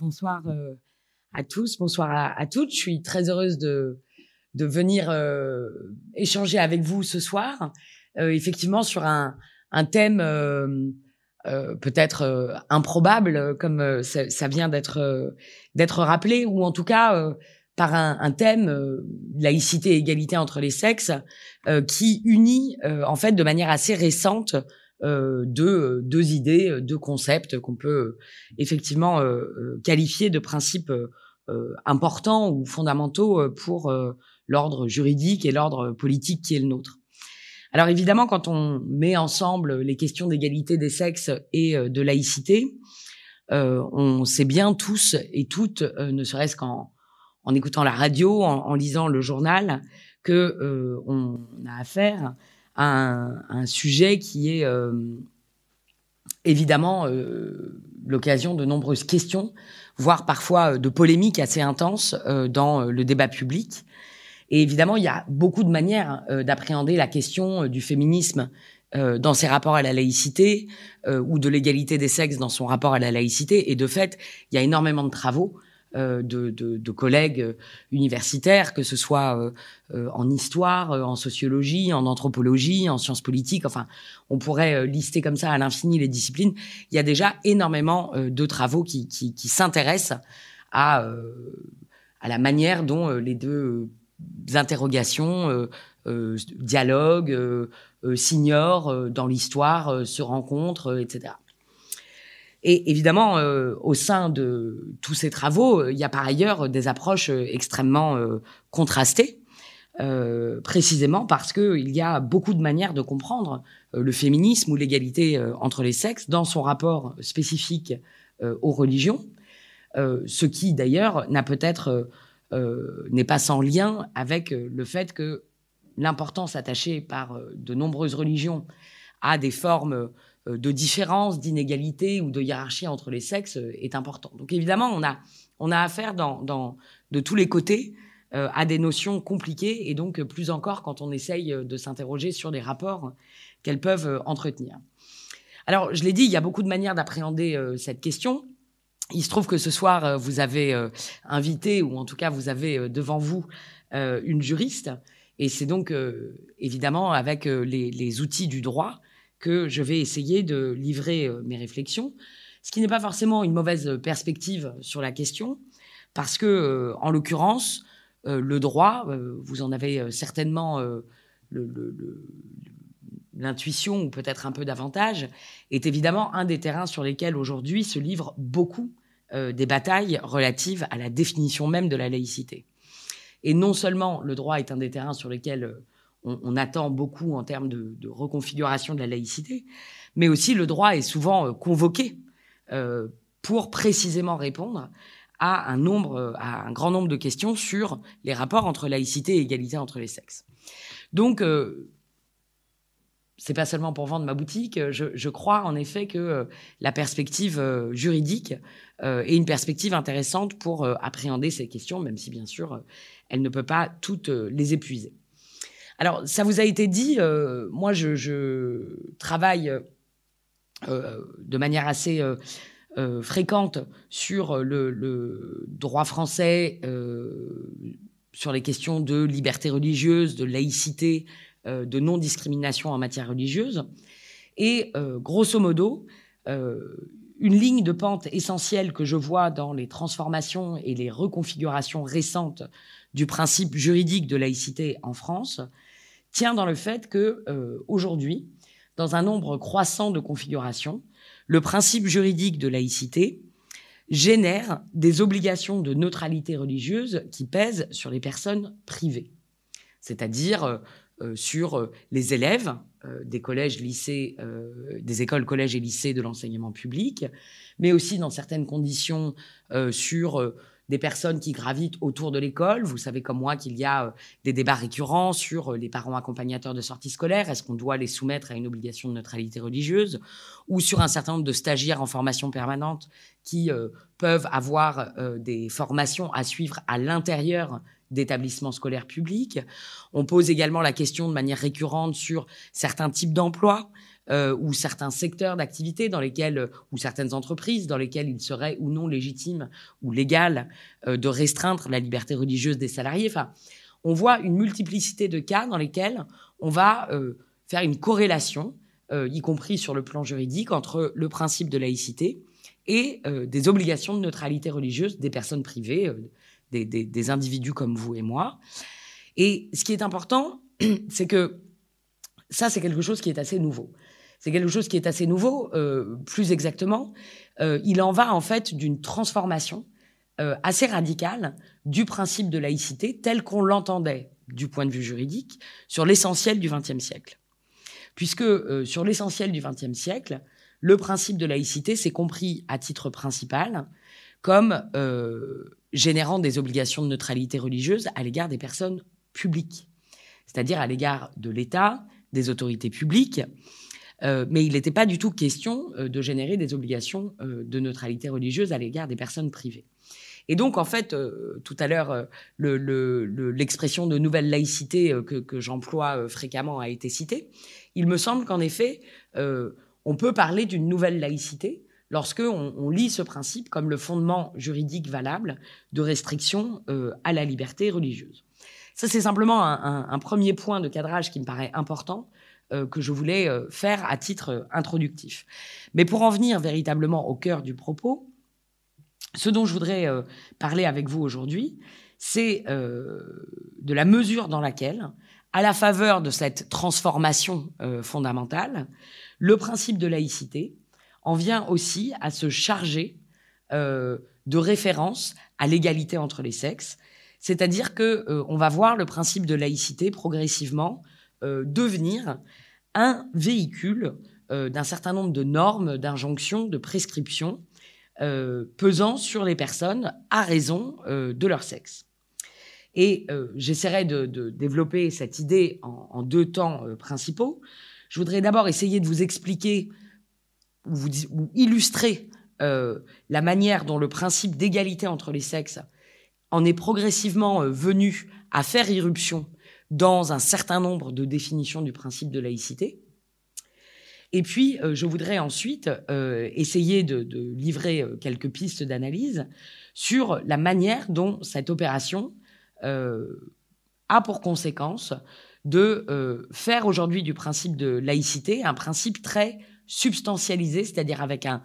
Bonsoir euh, à tous, bonsoir à, toutes. Je suis très heureuse de, de venir euh, échanger avec vous ce soir, euh, effectivement sur un, un thème peut-être improbable, comme ça, vient d'être d'être rappelé, ou en tout cas par un, un thème laïcité et égalité entre les sexes, qui unit en fait de manière assez récente euh, deux, deux idées, euh, deux concepts qu'on peut euh, effectivement qualifier de principes importants ou fondamentaux pour l'ordre juridique et l'ordre politique qui est le nôtre. Alors évidemment, quand on met ensemble les questions d'égalité des sexes et de laïcité, on sait bien tous et toutes, ne serait-ce qu'en en écoutant la radio, en, en, lisant le journal, que on a affaire un, sujet qui est euh, évidemment euh, l'occasion de nombreuses questions, voire parfois euh, de polémiques assez intenses dans le débat public. Et évidemment, il y a beaucoup de manières d'appréhender la question du féminisme dans ses rapports à la laïcité ou de l'égalité des sexes dans son rapport à la laïcité. Et de fait, il y a énormément de travaux de, de, de, collègues euh, universitaires, que ce soit euh, en histoire, en sociologie, en anthropologie, en sciences politiques. Enfin, on pourrait lister comme ça à l'infini les disciplines. Il y a déjà énormément de travaux qui, qui, qui s'intéressent à, à la manière dont les deux interrogations, dialogues, s'ignorent dans l'histoire, se rencontrent, etc. Et évidemment, euh, au sein de tous ces travaux, euh, il y a par ailleurs des approches euh, extrêmement contrastées, précisément parce qu'il y a beaucoup de manières de comprendre le féminisme ou l'égalité entre les sexes dans son rapport spécifique aux religions, ce qui d'ailleurs n'est pas sans lien avec le fait que l'importance attachée par de nombreuses religions à des formes de différence, d'inégalité ou de hiérarchie entre les sexes euh, est important. Donc évidemment, on a, on a affaire de tous les côtés euh, à des notions compliquées et donc plus encore quand on essaye de s'interroger sur les rapports qu'elles peuvent entretenir. Alors, je l'ai dit, il y a beaucoup de manières d'appréhender cette question. Il se trouve que ce soir, vous avez invité, ou en tout cas, vous avez devant vous une juriste. Et c'est donc évidemment avec les, outils du droit que je vais essayer de livrer euh, mes réflexions, ce qui n'est pas forcément une mauvaise perspective sur la question, parce que, euh, en l'occurrence, euh, le droit, vous en avez certainement l'intuition ou peut-être un peu davantage, est évidemment un des terrains sur lesquels aujourd'hui se livrent beaucoup des batailles relatives à la définition même de la laïcité. Et non seulement le droit est un des terrains sur lesquels on, attend beaucoup en termes de, reconfiguration de la laïcité, mais aussi le droit est souvent euh, convoqué euh, pour précisément répondre à un nombre, à un grand nombre de questions sur les rapports entre laïcité et égalité entre les sexes. Donc, euh, c'est pas seulement pour vendre ma boutique. Je, crois en effet que la perspective juridique est une perspective intéressante pour appréhender ces questions, même si bien sûr elle ne peut pas toutes les épuiser. Alors, ça vous a été dit, euh, moi, je, travaille euh, de manière assez euh, fréquente sur le, droit français, sur les questions de liberté religieuse, de laïcité, de non-discrimination en matière religieuse. Et grosso modo, une ligne de pente essentielle que je vois dans les transformations et les reconfigurations récentes du principe juridique de laïcité en France, tient dans le fait que euh, aujourd'hui, dans un nombre croissant de configurations, le principe juridique de laïcité génère des obligations de neutralité religieuse qui pèsent sur les personnes privées, c'est-à-dire euh, euh, sur les élèves des collèges, lycées, des écoles, collèges et lycées de l'enseignement public, mais aussi dans certaines conditions sur des personnes qui gravitent autour de l'école. Vous savez comme moi qu'il y a euh, des débats récurrents sur euh, les parents accompagnateurs de sortie scolaire. Est-ce qu'on doit les soumettre à une obligation de neutralité religieuse Ou sur un certain nombre de stagiaires en formation permanente qui euh, peuvent avoir des formations à suivre à l'intérieur d'établissements scolaires publics? On pose également la question de manière récurrente sur certains types d'emplois ou certains secteurs d'activité dans lesquels, ou certaines entreprises dans lesquelles il serait ou non légitime ou légal de restreindre la liberté religieuse des salariés. Enfin, on voit une multiplicité de cas dans lesquels on va faire une corrélation, y compris sur le plan juridique, entre le principe de laïcité et des obligations de neutralité religieuse des personnes privées, des, individus comme vous et moi. Et ce qui est important, c'est que ça, c'est quelque chose qui est assez nouveau. C'est quelque chose qui est assez nouveau, euh, plus exactement. Euh, il en va en fait d'une transformation euh, assez radicale du principe de laïcité tel qu'on l'entendait du point de vue juridique sur l'essentiel du XXe siècle. Puisque sur l'essentiel du XXe siècle, le principe de laïcité s'est compris à titre principal comme générant des obligations de neutralité religieuse à l'égard des personnes publiques, c'est-à-dire à, l'égard de l'État, des autorités publiques. Euh, mais il n'était pas du tout question euh, de générer des obligations euh, de neutralité religieuse à l'égard des personnes privées. Et donc, en fait, tout à l'heure, l'expression de nouvelle laïcité que, j'emploie fréquemment a été citée. Il me semble qu'en effet, on peut parler d'une nouvelle laïcité lorsque on, lit ce principe comme le fondement juridique valable de restriction à la liberté religieuse. Ça, c'est simplement un, premier point de cadrage qui me paraît important, que je voulais euh, faire à titre introductif. Mais pour en venir véritablement au cœur du propos, ce dont je voudrais parler avec vous aujourd'hui, c'est de la mesure dans laquelle, à la faveur de cette transformation fondamentale, le principe de laïcité, en vient aussi à se charger euh, de référence à l'égalité entre les sexes. C'est-à-dire que euh, on va voir le principe de laïcité progressivement euh, devenir un véhicule d'un certain nombre de normes, d'injonctions, de prescriptions pesant sur les personnes à raison de leur sexe. Et j'essaierai de, développer cette idée en deux temps principaux. Je voudrais d'abord essayer de vous expliquer vous, illustrer euh, la manière dont le principe d'égalité entre les sexes en est progressivement euh, venu à faire irruption dans un certain nombre de définitions du principe de laïcité. Et puis, euh, je voudrais ensuite essayer de, livrer quelques pistes d'analyse sur la manière dont cette opération a pour conséquence de faire aujourd'hui du principe de laïcité un principe très substantialisé, c'est-à-dire avec un,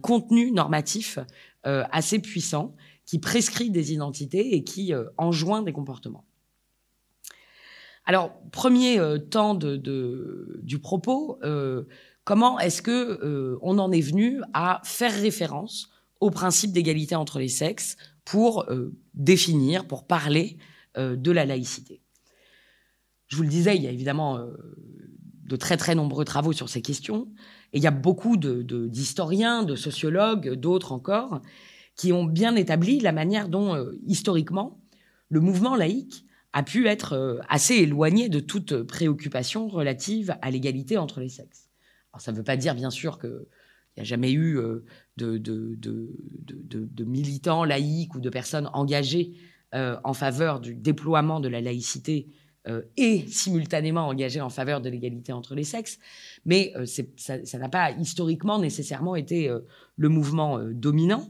contenu normatif euh, assez puissant qui prescrit des identités et qui euh, enjoint des comportements. Alors, premier euh, temps du propos, comment est-ce que on en est venu à faire référence au principe d'égalité entre les sexes pour définir, pour parler de la laïcité? Je vous le disais, il y a évidemment de très très nombreux travaux sur ces questions. Et il y a beaucoup d'historiens, de, sociologues, d'autres encore, qui ont bien établi la manière dont, euh, historiquement, le mouvement laïque a pu être euh, assez éloigné de toute préoccupation relative à l'égalité entre les sexes. Alors ça ne veut pas dire, bien sûr, qu'il n'y a jamais eu euh, de, militants laïques ou de personnes engagées en faveur du déploiement de la laïcité euh, et simultanément engagé en faveur de l'égalité entre les sexes, mais euh, ça n'a pas historiquement nécessairement été euh, le mouvement dominant.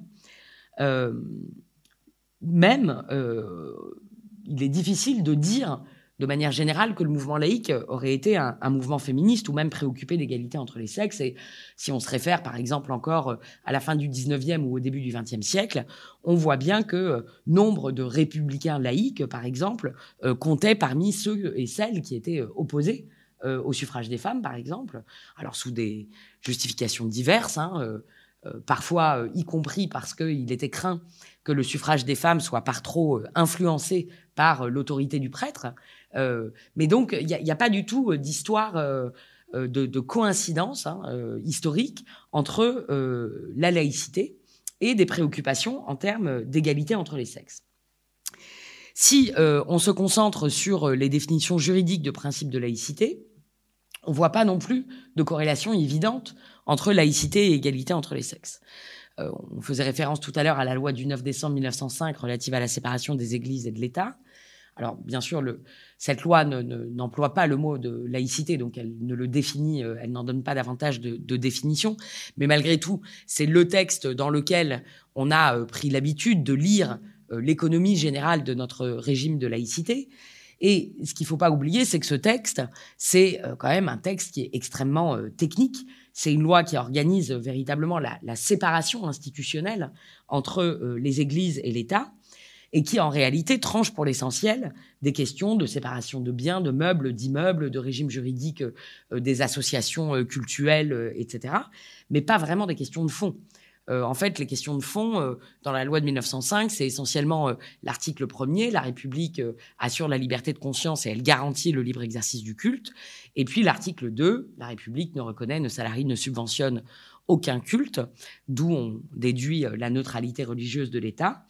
même, il est difficile de dire de manière générale que le mouvement laïque aurait été un, mouvement féministe ou même préoccupé d'égalité entre les sexes. Et si on se réfère par exemple encore euh, à la fin du 19e ou au début du 20e siècle, on voit bien que euh, nombre de républicains laïques, par exemple, euh, comptaient parmi ceux et celles qui étaient opposés au suffrage des femmes, par exemple, alors sous des justifications diverses, hein, parfois y compris parce qu'il était craint que le suffrage des femmes soit par trop influencé par l'autorité du prêtre. Euh, mais donc, il n'y a, pas du tout euh, d'histoire euh, de, coïncidence hein, historique entre la laïcité et des préoccupations en termes d'égalité entre les sexes. Si on se concentre sur les définitions juridiques de principe de laïcité, on ne voit pas non plus de corrélation évidente entre laïcité et égalité entre les sexes. on faisait référence tout à l'heure à la loi du 9 décembre 1905 relative à la séparation des églises et de l'État. Alors, bien sûr, le, cette loi n'emploie pas le mot de laïcité, donc elle ne le définit, euh, elle n'en donne pas davantage de, de, définition. Mais malgré tout, c'est le texte dans lequel on a euh, pris l'habitude de lire euh, l'économie générale de notre régime de laïcité. Et ce qu'il ne faut pas oublier, c'est que ce texte, c'est quand même un texte qui est extrêmement technique. C'est une loi qui organise véritablement la, la séparation institutionnelle entre les églises et l'État et qui en réalité tranche pour l'essentiel des questions de séparation de biens, de meubles, d'immeubles, de régime juridique euh, des associations euh, cultuelles, euh, etc., mais pas vraiment des questions de fond. en fait, les questions de fond dans la loi de 1905, c'est essentiellement l'article premier, la République assure la liberté de conscience et elle garantit le libre exercice du culte. Et puis l'article 2, la République ne reconnaît, ne salarie, ne subventionne aucun culte, d'où on déduit la neutralité religieuse de l'État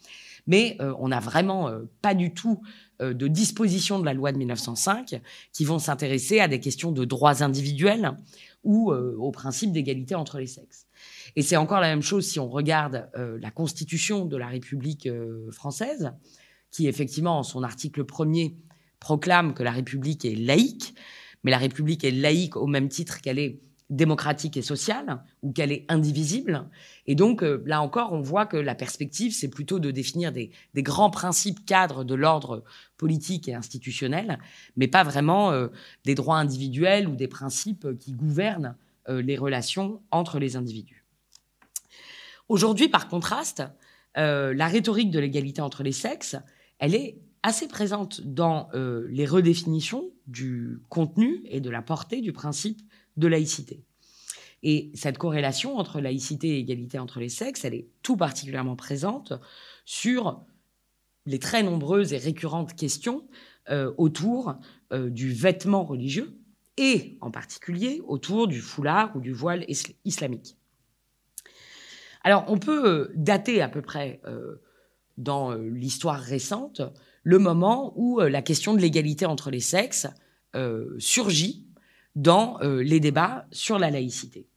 mais euh, on n'a vraiment euh, pas du tout euh, de dispositions de la loi de 1905 qui vont s'intéresser à des questions de droits individuels ou au principe d'égalité entre les sexes. Et c'est encore la même chose si on regarde la constitution de la République française, qui effectivement, en son article premier, proclame que la République est laïque, mais la République est laïque au même titre qu'elle est démocratique et sociale, ou qu'elle est indivisible. Et donc, euh, là encore, on voit que la perspective, c'est plutôt de définir des, grands principes cadres de l'ordre politique et institutionnel, mais pas vraiment euh, des droits individuels ou des principes qui gouvernent euh, les relations entre les individus. Aujourd'hui, par contraste, la rhétorique de l'égalité entre les sexes, elle est assez présente dans les redéfinitions du contenu et de la portée du principe de laïcité. Et cette corrélation entre laïcité et égalité entre les sexes, elle est tout particulièrement présente sur les très nombreuses et récurrentes questions euh, autour euh, du vêtement religieux et en particulier autour du foulard ou du voile islamique. Alors on peut euh, dater à peu près dans l'histoire récente le moment où la question de l'égalité entre les sexes surgit dans euh, les débats sur la laïcité.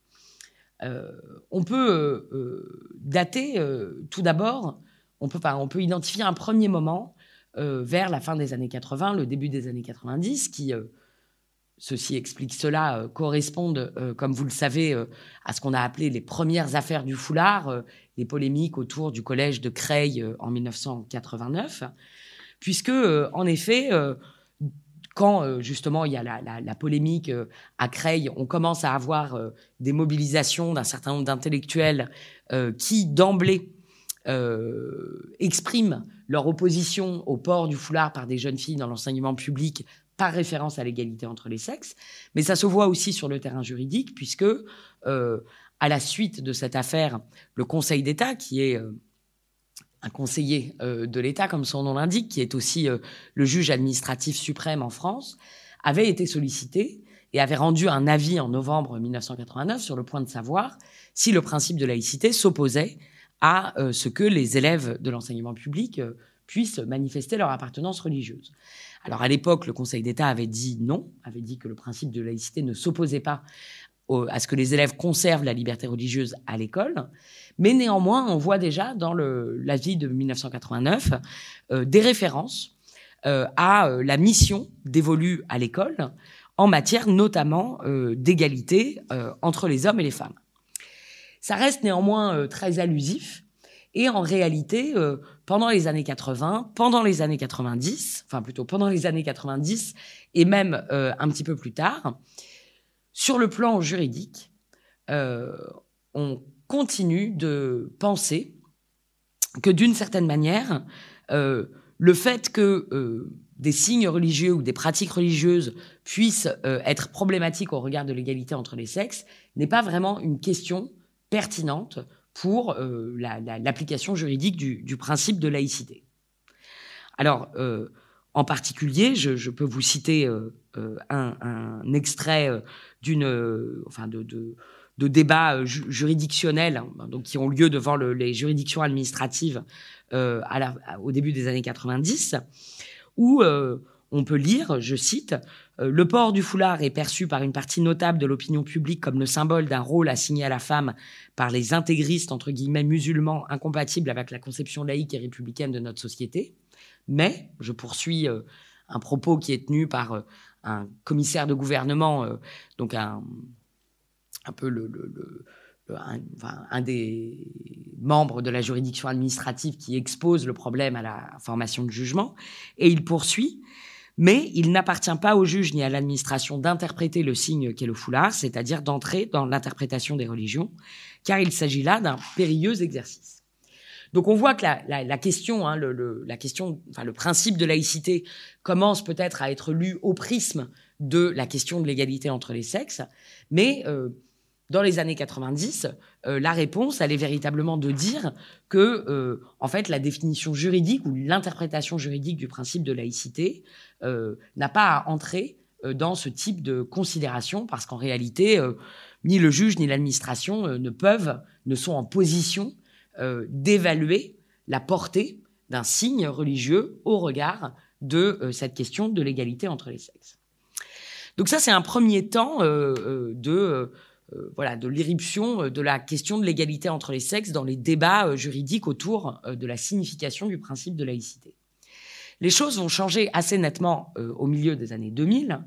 Euh, on peut euh, dater tout d'abord, on peut, identifier un premier moment vers la fin des années 80, le début des années 90, qui, ceci explique cela, correspondent, comme vous le savez, à ce qu'on a appelé les premières affaires du foulard, les polémiques autour du collège de Creil en 1989, puisque, en effet, quand euh, justement il y a la, polémique euh, à Creil, on commence à avoir euh, des mobilisations d'un certain nombre d'intellectuels qui d'emblée expriment leur opposition au port du foulard par des jeunes filles dans l'enseignement public par référence à l'égalité entre les sexes. Mais ça se voit aussi sur le terrain juridique, puisque à la suite de cette affaire, le Conseil d'État, qui est un conseiller euh, de l'État, comme son nom l'indique, qui est aussi euh, le juge administratif suprême en France, avait été sollicité et avait rendu un avis en novembre 1989 sur le point de savoir si le principe de laïcité s'opposait à euh, ce que les élèves de l'enseignement public puissent manifester leur appartenance religieuse. Alors à l'époque, le Conseil d'État avait dit non, avait dit que le principe de laïcité ne s'opposait pas à ce que les élèves conservent la liberté religieuse à l'école. Mais néanmoins, on voit déjà dans l'avis de 1989 euh, des références euh, à euh, la mission dévolue à l'école en matière notamment d'égalité entre les hommes et les femmes. Ça reste néanmoins très allusif. Et en réalité, pendant les années 80, pendant les années 90, enfin plutôt pendant les années 90 et même un petit peu plus tard, sur le plan juridique, on continue de penser que d'une certaine manière, euh, le fait que euh, des signes religieux ou des pratiques religieuses puissent euh, être problématiques au regard de l'égalité entre les sexes n'est pas vraiment une question pertinente pour l'application juridique du, principe de laïcité. Alors, en particulier, je, peux vous citer un, extrait d'une, enfin de débats euh, juridictionnels, hein, donc qui ont lieu devant les juridictions administratives euh, au début des années 90, où euh, on peut lire, je cite, Le port du foulard est perçu par une partie notable de l'opinion publique comme le symbole d'un rôle assigné à la femme par les intégristes, entre guillemets, musulmans, incompatibles avec la conception laïque et républicaine de notre société. Mais, je poursuis un propos qui est tenu par un commissaire de gouvernement, donc un, peu un, des membres de la juridiction administrative qui expose le problème à la formation de jugement, et il poursuit. Mais il n'appartient pas au juge ni à l'administration d'interpréter le signe qu'est le foulard, c'est-à-dire d'entrer dans l'interprétation des religions, car il s'agit là d'un périlleux exercice. Donc on voit que la, question, hein, le, principe de laïcité commence peut-être à être lu au prisme de la question de l'égalité entre les sexes, mais euh, dans les années 90, euh, la réponse, elle est véritablement de dire que, euh, en fait, la définition juridique ou l'interprétation juridique du principe de laïcité n'a pas à entrer dans ce type de considération, parce qu'en réalité, ni le juge ni l'administration ne peuvent, ne sont en position d'évaluer la portée d'un signe religieux au regard de cette question de l'égalité entre les sexes. Donc ça, c'est un premier temps de euh, voilà, de l'irruption euh, de la question de l'égalité entre les sexes dans les débats euh, juridiques autour de la signification du principe de laïcité. Les choses vont changer assez nettement au milieu des années 2000,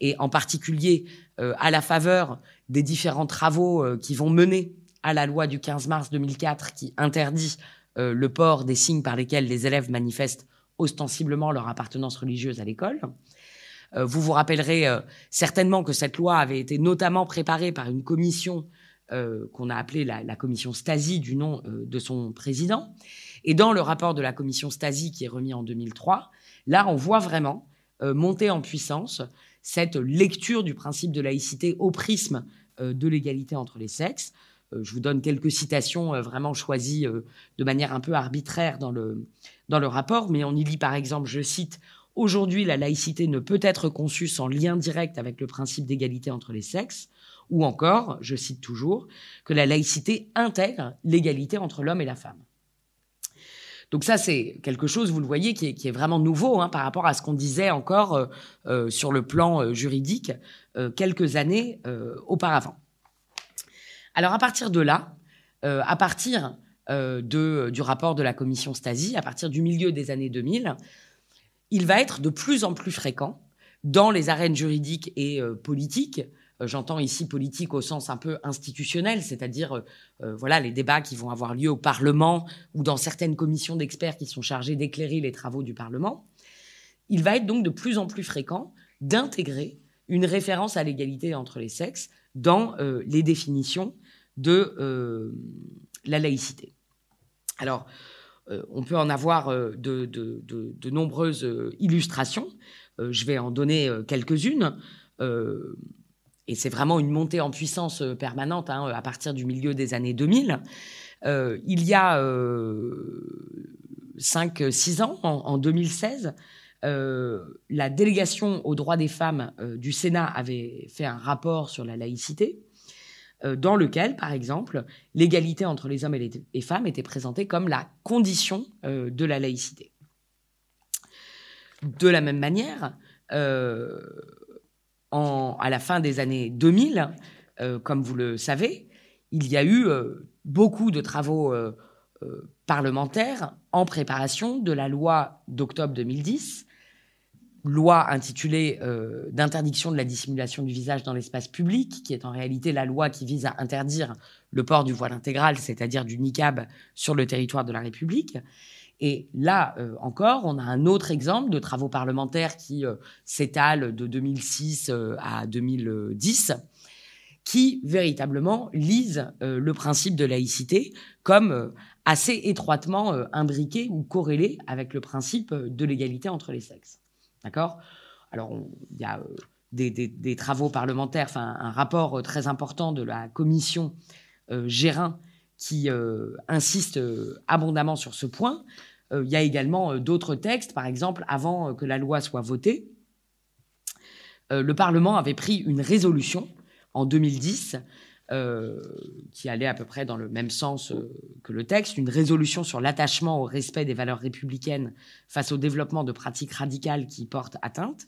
et en particulier à la faveur des différents travaux qui vont mener à la loi du 15 mars 2004 qui interdit le port des signes par lesquels les élèves manifestent ostensiblement leur appartenance religieuse à l'école. Euh, vous vous rappellerez euh, certainement que cette loi avait été notamment préparée par une commission euh, qu'on a appelée la, commission Stasi du nom de son président. Et dans le rapport de la commission Stasi qui est remis en 2003, là, on voit vraiment monter en puissance cette lecture du principe de laïcité au prisme de l'égalité entre les sexes. Je vous donne quelques citations vraiment choisies de manière un peu arbitraire dans le, dans le rapport, mais on y lit par exemple, je cite, Aujourd'hui, la laïcité ne peut être conçue sans lien direct avec le principe d'égalité entre les sexes, ou encore, je cite toujours, que la laïcité intègre l'égalité entre l'homme et la femme. Donc ça, c'est quelque chose, vous le voyez, qui est, vraiment nouveau hein, par rapport à ce qu'on disait encore euh, euh, sur le plan euh, juridique quelques années auparavant. Alors à partir de là, à partir de, du rapport de la commission Stasi, à partir du milieu des années 2000, il va être de plus en plus fréquent dans les arènes juridiques et euh, politiques. Euh, j'entends ici politique au sens un peu institutionnel, c'est-à-dire euh, voilà les débats qui vont avoir lieu au Parlement ou dans certaines commissions d'experts qui sont chargées d'éclairer les travaux du Parlement. Il va être donc de plus en plus fréquent d'intégrer une référence à l'égalité entre les sexes dans les définitions de la laïcité. Alors, euh, on peut en avoir euh, de, nombreuses euh, illustrations. je vais en donner quelques-unes. et c'est vraiment une montée en puissance permanente hein, à partir du milieu des années 2000. il y a 5-6 ans, en, 2016, la délégation aux droits des femmes du Sénat avait fait un rapport sur la laïcité. Euh, dans lequel, par exemple, l'égalité entre les hommes et les femmes était présentée comme la condition euh, de la laïcité. De la même manière, euh, à la fin des années 2000, comme vous le savez, il y a eu beaucoup de travaux parlementaires en préparation de la loi d'octobre 2010 loi intitulée euh, d'interdiction de la dissimulation du visage dans l'espace public, qui est en réalité la loi qui vise à interdire le port du voile intégral, c'est-à-dire du niqab, sur le territoire de la République. Et là euh, encore, on a un autre exemple de travaux parlementaires qui euh, s'étalent de 2006 à 2010, qui véritablement lisent le principe de laïcité comme assez étroitement imbriqué ou corrélé avec le principe de l'égalité entre les sexes. D'accord? Alors, il y a euh, des, travaux parlementaires, enfin, un rapport euh, très important de la commission euh, Gérin qui insiste abondamment sur ce point. il y a également d'autres textes, par exemple, avant que la loi soit votée, le Parlement avait pris une résolution en 2010 euh, qui allait à peu près dans le même sens euh, que le texte, une résolution sur l'attachement au respect des valeurs républicaines face au développement de pratiques radicales qui portent atteinte.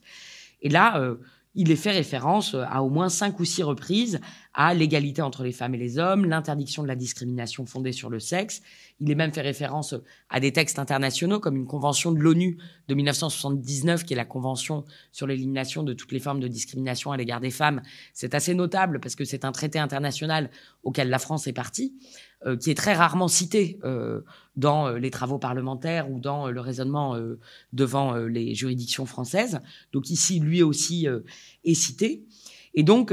Et là, euh, il est fait référence à au moins cinq ou six reprises à l'égalité entre les femmes et les hommes, l'interdiction de la discrimination fondée sur le sexe. Il est même fait référence à des textes internationaux comme une convention de l'ONU de 1979 qui est la convention sur l'élimination de toutes les formes de discrimination à l'égard des femmes. C'est assez notable parce que c'est un traité international auquel la France est partie. Euh, qui est très rarement cité euh, dans euh, les travaux parlementaires ou dans le raisonnement devant les juridictions françaises. Donc ici, lui aussi est cité. Et donc,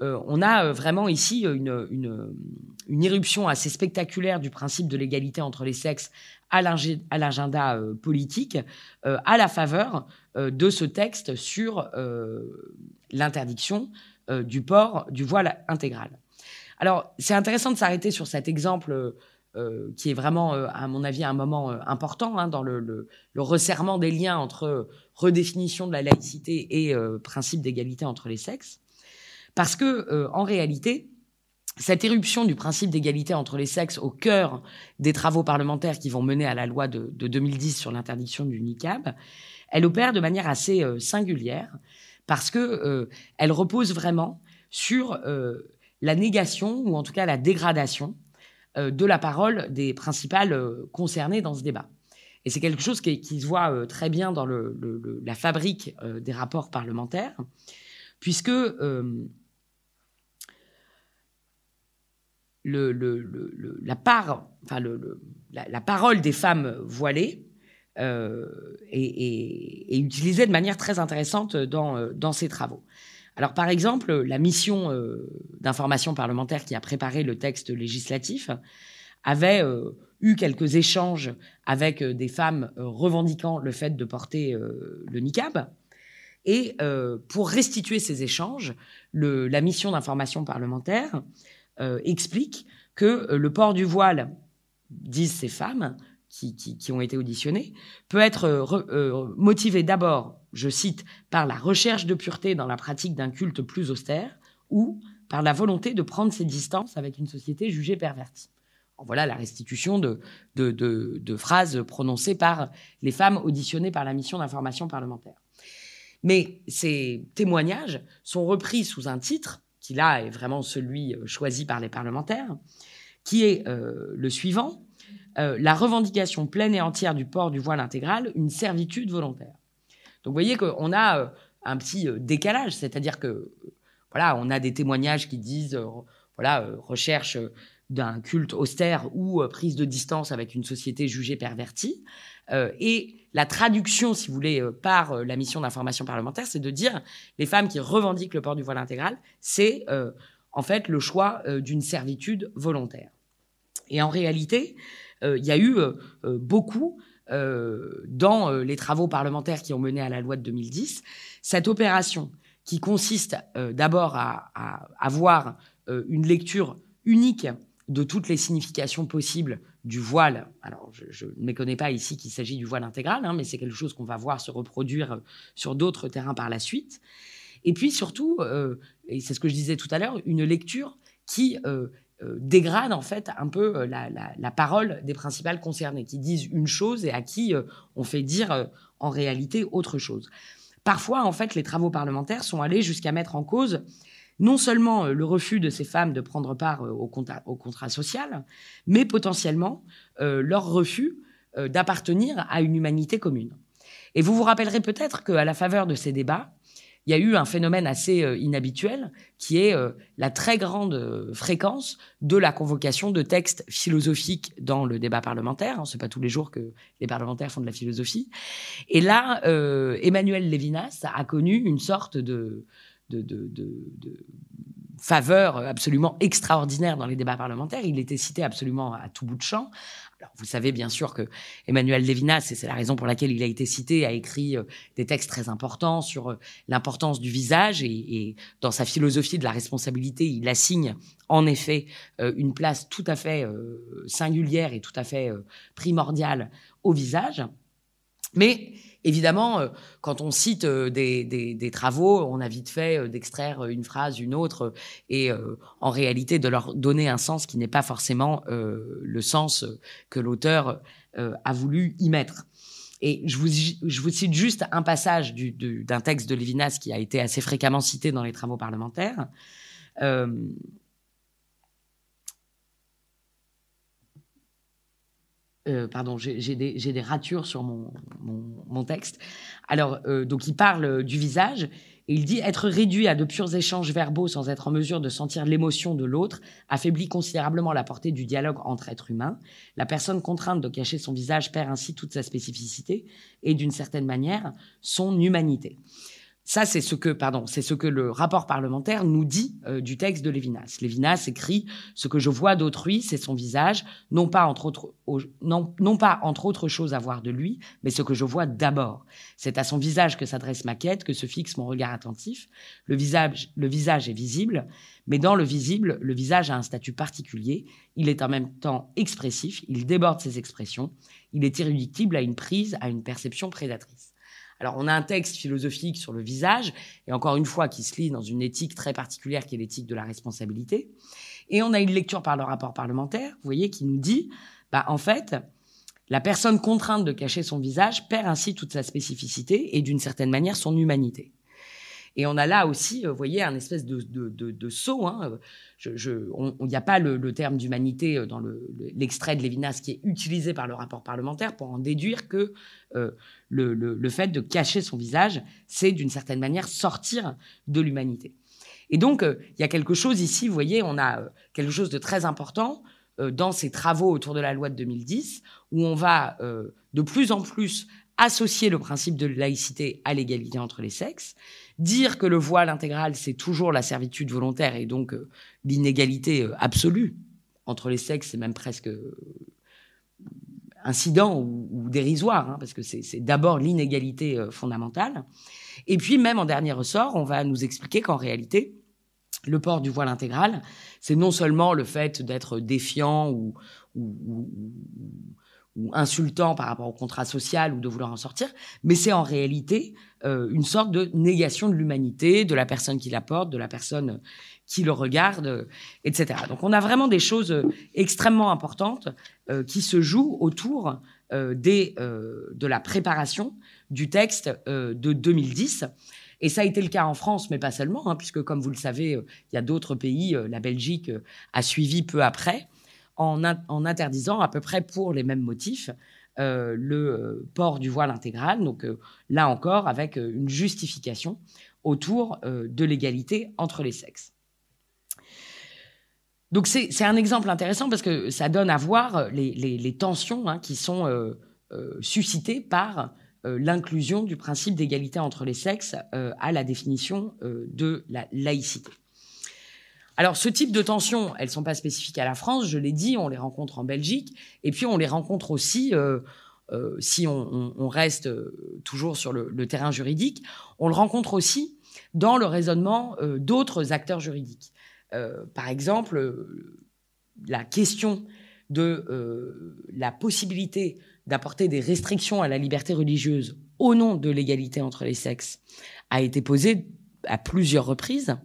on a vraiment ici une, une, une, éruption assez spectaculaire du principe de l'égalité entre les sexes à l'agenda politique, à la faveur de ce texte sur l'interdiction du port du voile intégral. Alors, c'est intéressant de s'arrêter sur cet exemple euh, qui est vraiment, euh, à mon avis, un moment euh, important hein, dans le, resserrement des liens entre redéfinition de la laïcité et principe d'égalité entre les sexes. Parce que, en réalité, cette éruption du principe d'égalité entre les sexes au cœur des travaux parlementaires qui vont mener à la loi de, de 2010 sur l'interdiction du niqab, elle opère de manière assez singulière parce que elle repose vraiment sur la négation, ou en tout cas la dégradation, euh, de la parole des principales euh, concernées dans ce débat. Et c'est quelque chose qui, se voit euh, très bien dans la fabrique des rapports parlementaires, puisque la, parole des femmes voilées est, utilisée de manière très intéressante dans ces travaux. Alors, par exemple, la mission euh, d'information parlementaire qui a préparé le texte législatif avait euh, eu quelques échanges avec euh, des femmes revendiquant le fait de porter le niqab. Et pour restituer ces échanges, la mission d'information parlementaire explique que le port du voile, disent ces femmes, qui, ont été auditionnés, peut être motivé d'abord, je cite, par la recherche de pureté dans la pratique d'un culte plus austère ou par la volonté de prendre ses distances avec une société jugée pervertie. voilà la restitution de, phrases prononcées par les femmes auditionnées par la mission d'information parlementaire. Mais ces témoignages sont repris sous un titre, qui là est vraiment celui euh, choisi par les parlementaires, qui est le suivant euh, la revendication pleine et entière du port du voile intégral une servitude volontaire. Donc vous voyez qu'on a euh, un petit euh, décalage, c'est-à-dire que voilà, on a des témoignages qui disent voilà, recherche d'un culte austère ou prise de distance avec une société jugée pervertie. et la traduction, si vous voulez, par la mission d'information parlementaire, c'est de dire les femmes qui revendiquent le port du voile intégral, c'est en fait le choix d'une servitude volontaire. Et en réalité, euh, il y a eu euh, euh, dans les travaux parlementaires qui ont mené à la loi de 2010 cette opération qui consiste d'abord à, avoir une lecture unique de toutes les significations possibles du voile. Alors, je, ne méconnais pas ici qu'il s'agit du voile intégral, hein, mais c'est quelque chose qu'on va voir se reproduire sur d'autres terrains par la suite. Et puis surtout, et c'est ce que je disais tout à l'heure, une lecture qui euh, dégrade en fait un peu euh, la, parole des principales concernées, qui disent une chose et à qui euh, on fait dire en réalité autre chose. Parfois, en fait, les travaux parlementaires sont allés jusqu'à mettre en cause non seulement le refus de ces femmes de prendre part au, au contrat social, mais potentiellement leur refus d'appartenir à une humanité commune. Et vous vous rappellerez peut-être qu'à la faveur de ces débats, il y a eu un phénomène assez euh, inhabituel qui est euh, la très grande euh, fréquence de la convocation de textes philosophiques dans le débat parlementaire. Ce n'est pas tous les jours que les parlementaires font de la philosophie. Et là, Emmanuel Lévinas a connu une sorte de faveur absolument extraordinaire dans les débats parlementaires. Il était cité absolument à tout bout de champ. Alors, vous savez bien sûr que Emmanuel Levinas, et c'est la raison pour laquelle il a été cité, a écrit euh, des textes très importants sur euh, l'importance du visage et, dans sa philosophie de la responsabilité, il assigne en effet euh, une place tout à fait singulière et tout à fait primordiale au visage. Mais Évidemment, euh, quand on cite euh, des, travaux, on a vite fait euh, d'extraire une phrase, une autre, et en réalité de leur donner un sens qui n'est pas forcément le sens que l'auteur a voulu y mettre. Et je vous, cite juste un passage d'un texte de Lévinas qui a été assez fréquemment cité dans les travaux parlementaires. Euh, pardon, j'ai des, des, ratures sur mon, mon, texte. Alors, euh, donc, il parle du visage et il dit être réduit à de purs échanges verbaux sans être en mesure de sentir l'émotion de l'autre affaiblit considérablement la portée du dialogue entre êtres humains. La personne contrainte de cacher son visage perd ainsi toute sa spécificité et, d'une certaine manière, son humanité. Ça, c'est ce que, pardon, c'est ce que le rapport parlementaire nous dit euh, du texte de Lévinas. Lévinas écrit ce que je vois d'autrui, c'est son visage, non pas entre autres, non, non pas entre autres choses à voir de lui, mais ce que je vois d'abord. C'est à son visage que s'adresse ma quête, que se fixe mon regard attentif. Le visage, le visage est visible, mais dans le visible, le visage a un statut particulier. Il est en même temps expressif, il déborde ses expressions, il est irréductible à une prise, à une perception prédatrice. Alors, on a un texte philosophique sur le visage, et encore une fois, qui se lit dans une éthique très particulière qui est l'éthique de la responsabilité. Et on a une lecture par le rapport parlementaire, vous voyez, qui nous dit, bah, en fait, la personne contrainte de cacher son visage perd ainsi toute sa spécificité et d'une certaine manière son humanité. Et on a là aussi, euh, vous voyez, un espèce de, de, saut. Hein. Il n'y a pas le, terme d'humanité euh, dans l'extrait de Lévinas qui est utilisé par le rapport parlementaire pour en déduire que euh, le, fait de cacher son visage, c'est d'une certaine manière sortir de l'humanité. Et donc, il y a quelque chose ici, vous voyez, on a quelque chose de très important dans ces travaux autour de la loi de 2010, où on va de plus en plus associer le principe de laïcité à l'égalité entre les sexes, dire que le voile intégral, c'est toujours la servitude volontaire et donc euh, l'inégalité euh, absolue entre les sexes, c'est même presque euh, incident ou, dérisoire, hein, parce que c'est d'abord l'inégalité fondamentale. Et puis même en dernier ressort, on va nous expliquer qu'en réalité, le port du voile intégral, c'est non seulement le fait d'être défiant ou, insultant par rapport au contrat social ou de vouloir en sortir, mais c'est en réalité euh, une sorte de négation de l'humanité, de la personne qui la porte, de la personne qui le regarde, etc. Donc on a vraiment des choses euh, extrêmement importantes euh, qui se jouent autour des, de la préparation du texte de 2010. Et ça a été le cas en France, mais pas seulement, hein, puisque comme vous le savez, il y a d'autres pays, la Belgique a suivi peu après en, interdisant à peu près pour les mêmes motifs euh, le euh, port du voile intégral. Donc euh, là encore, avec une justification autour de l'égalité entre les sexes. Donc c'est un exemple intéressant parce que ça donne à voir les, tensions hein, qui sont suscitées par l'inclusion du principe d'égalité entre les sexes à la définition de la laïcité. Alors, ce type de tensions, elles sont pas spécifiques à la France, je l'ai dit, on les rencontre en Belgique, et puis on les rencontre aussi, euh, euh, si on, reste euh, toujours sur le, terrain juridique, on le rencontre aussi dans le raisonnement d'autres acteurs juridiques. par exemple, la question de la possibilité d'apporter des restrictions à la liberté religieuse au nom de l'égalité entre les sexes a été posée à plusieurs reprises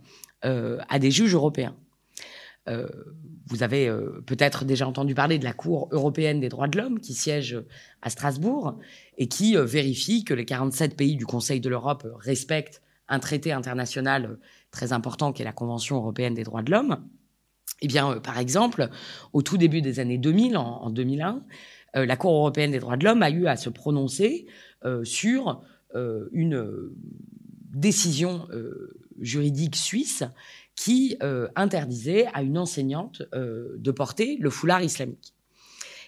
à des juges européens. Euh, vous avez euh, peut-être déjà entendu parler de la Cour européenne des droits de l'homme qui siège à Strasbourg et qui vérifie que les 47 pays du Conseil de l'Europe respectent un traité international très important qui est la Convention européenne des droits de l'homme. Eh bien, par exemple, au tout début des années 2000, en, 2001, la Cour européenne des droits de l'homme a eu à se prononcer sur une décision juridique suisse qui euh, interdisait à une enseignante euh, de porter le foulard islamique.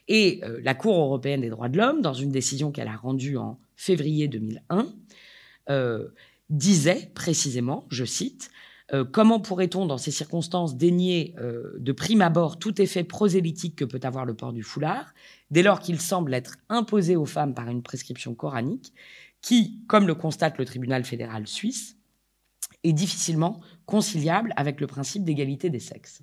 Et euh, la Cour européenne des droits de l'homme, dans une décision qu'elle a rendue en février 2001, disait précisément, je cite, Comment pourrait-on, dans ces circonstances, dénier de prime abord tout effet prosélytique que peut avoir le port du foulard, dès lors qu'il semble être imposé aux femmes par une prescription coranique, qui, comme le constate le tribunal fédéral suisse, est difficilement conciliable avec le principe d'égalité des sexes.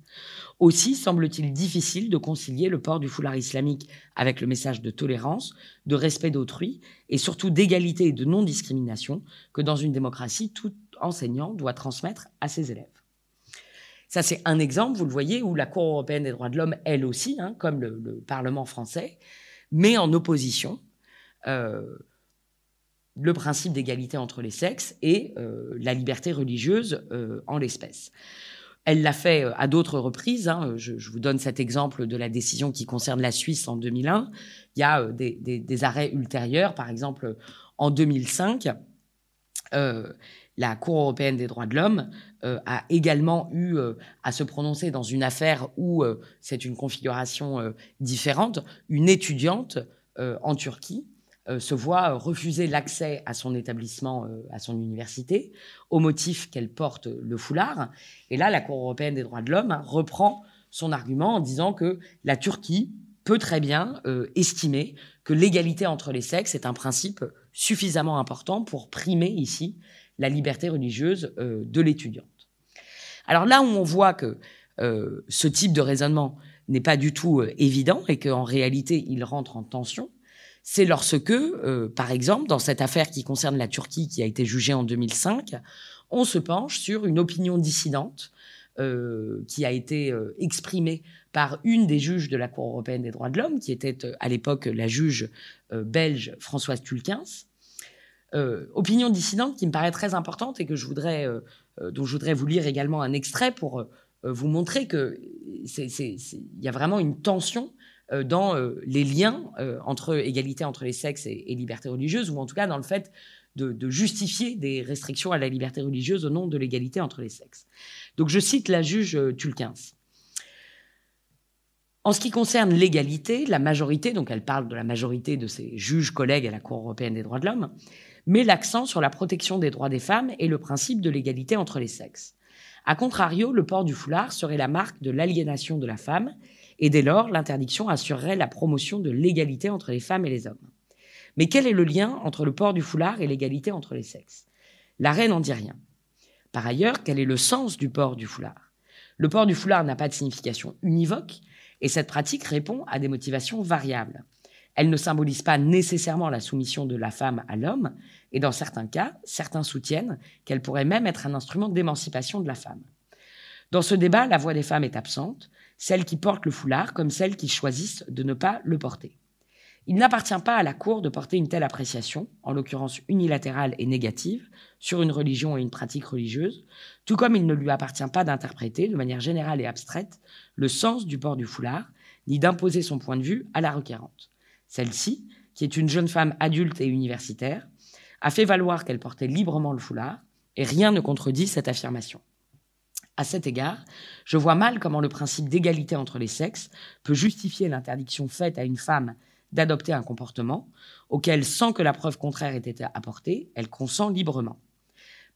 Aussi semble-t-il difficile de concilier le port du foulard islamique avec le message de tolérance, de respect d'autrui et surtout d'égalité et de non-discrimination que dans une démocratie tout enseignant doit transmettre à ses élèves. Ça, c'est un exemple, vous le voyez, où la Cour européenne des droits de l'homme, elle aussi, hein, comme le, Parlement français, met en opposition euh, le principe d'égalité entre les sexes et la liberté religieuse en l'espèce. Elle l'a fait à d'autres reprises. Hein. Je, vous donne cet exemple de la décision qui concerne la Suisse en 2001. Il y a des, arrêts ultérieurs, par exemple en 2005 la Cour européenne des droits de l'homme euh, a également eu euh, à se prononcer dans une affaire où euh, c'est une configuration différente. Une étudiante en Turquie se voit refuser l'accès à son établissement, à son université, au motif qu'elle porte le foulard. Et là, la Cour européenne des droits de l'homme hein, reprend son argument en disant que la Turquie peut très bien estimer que l'égalité entre les sexes est un principe suffisamment important pour primer ici la liberté religieuse euh, de l'étudiante. Alors là où on voit que euh, ce type de raisonnement n'est pas du tout euh, évident et qu'en réalité il rentre en tension, c'est lorsque, par exemple, dans cette affaire qui concerne la Turquie qui a été jugée en 2005, on se penche sur une opinion dissidente qui a été exprimée par une des juges de la Cour européenne des droits de l'homme, qui était à l'époque la juge belge Françoise euh, opinion dissidente qui me paraît très importante et que je voudrais, euh, euh, dont je voudrais vous lire également un extrait pour vous montrer que il y a vraiment une tension dans les liens entre égalité entre les sexes et, liberté religieuse, ou en tout cas dans le fait de, de, justifier des restrictions à la liberté religieuse au nom de l'égalité entre les sexes. Donc je cite la juge Tulkens. En ce qui concerne l'égalité, la majorité, donc elle parle de la majorité de ses juges collègues à la Cour européenne des droits de l'homme, met l'accent sur la protection des droits des femmes et le principe de l'égalité entre les sexes. A contrario, le port du foulard serait la marque de l'aliénation de la femme, et dès lors, l'interdiction assurerait la promotion de l'égalité entre les femmes et les hommes. Mais quel est le lien entre le port du foulard et l'égalité entre les sexes? L'arrêt n'en dit rien. Par ailleurs, quel est le sens du port du foulard? Le port du foulard n'a pas de signification univoque, et cette pratique répond à des motivations variables. Elle ne symbolise pas nécessairement la soumission de la femme à l'homme, et dans certains cas, certains soutiennent qu'elle pourrait même être un instrument d'émancipation de la femme. Dans ce débat, la voix des femmes est absente, celles qui portent le foulard comme celles qui choisissent de ne pas le porter. Il n'appartient pas à la Cour de porter une telle appréciation, en l'occurrence unilatérale et négative, sur une religion et une pratique religieuse, tout comme il ne lui appartient pas d'interpréter, de manière générale et abstraite, le sens du port du foulard, ni d'imposer son point de vue à la requérante. Celle-ci, qui est une jeune femme adulte et universitaire, a fait valoir qu'elle portait librement le foulard, et rien ne contredit cette affirmation. À cet égard, je vois mal comment le principe d'égalité entre les sexes peut justifier l'interdiction faite à une femme d'adopter un comportement auquel, sans que la preuve contraire ait été apportée, elle consent librement.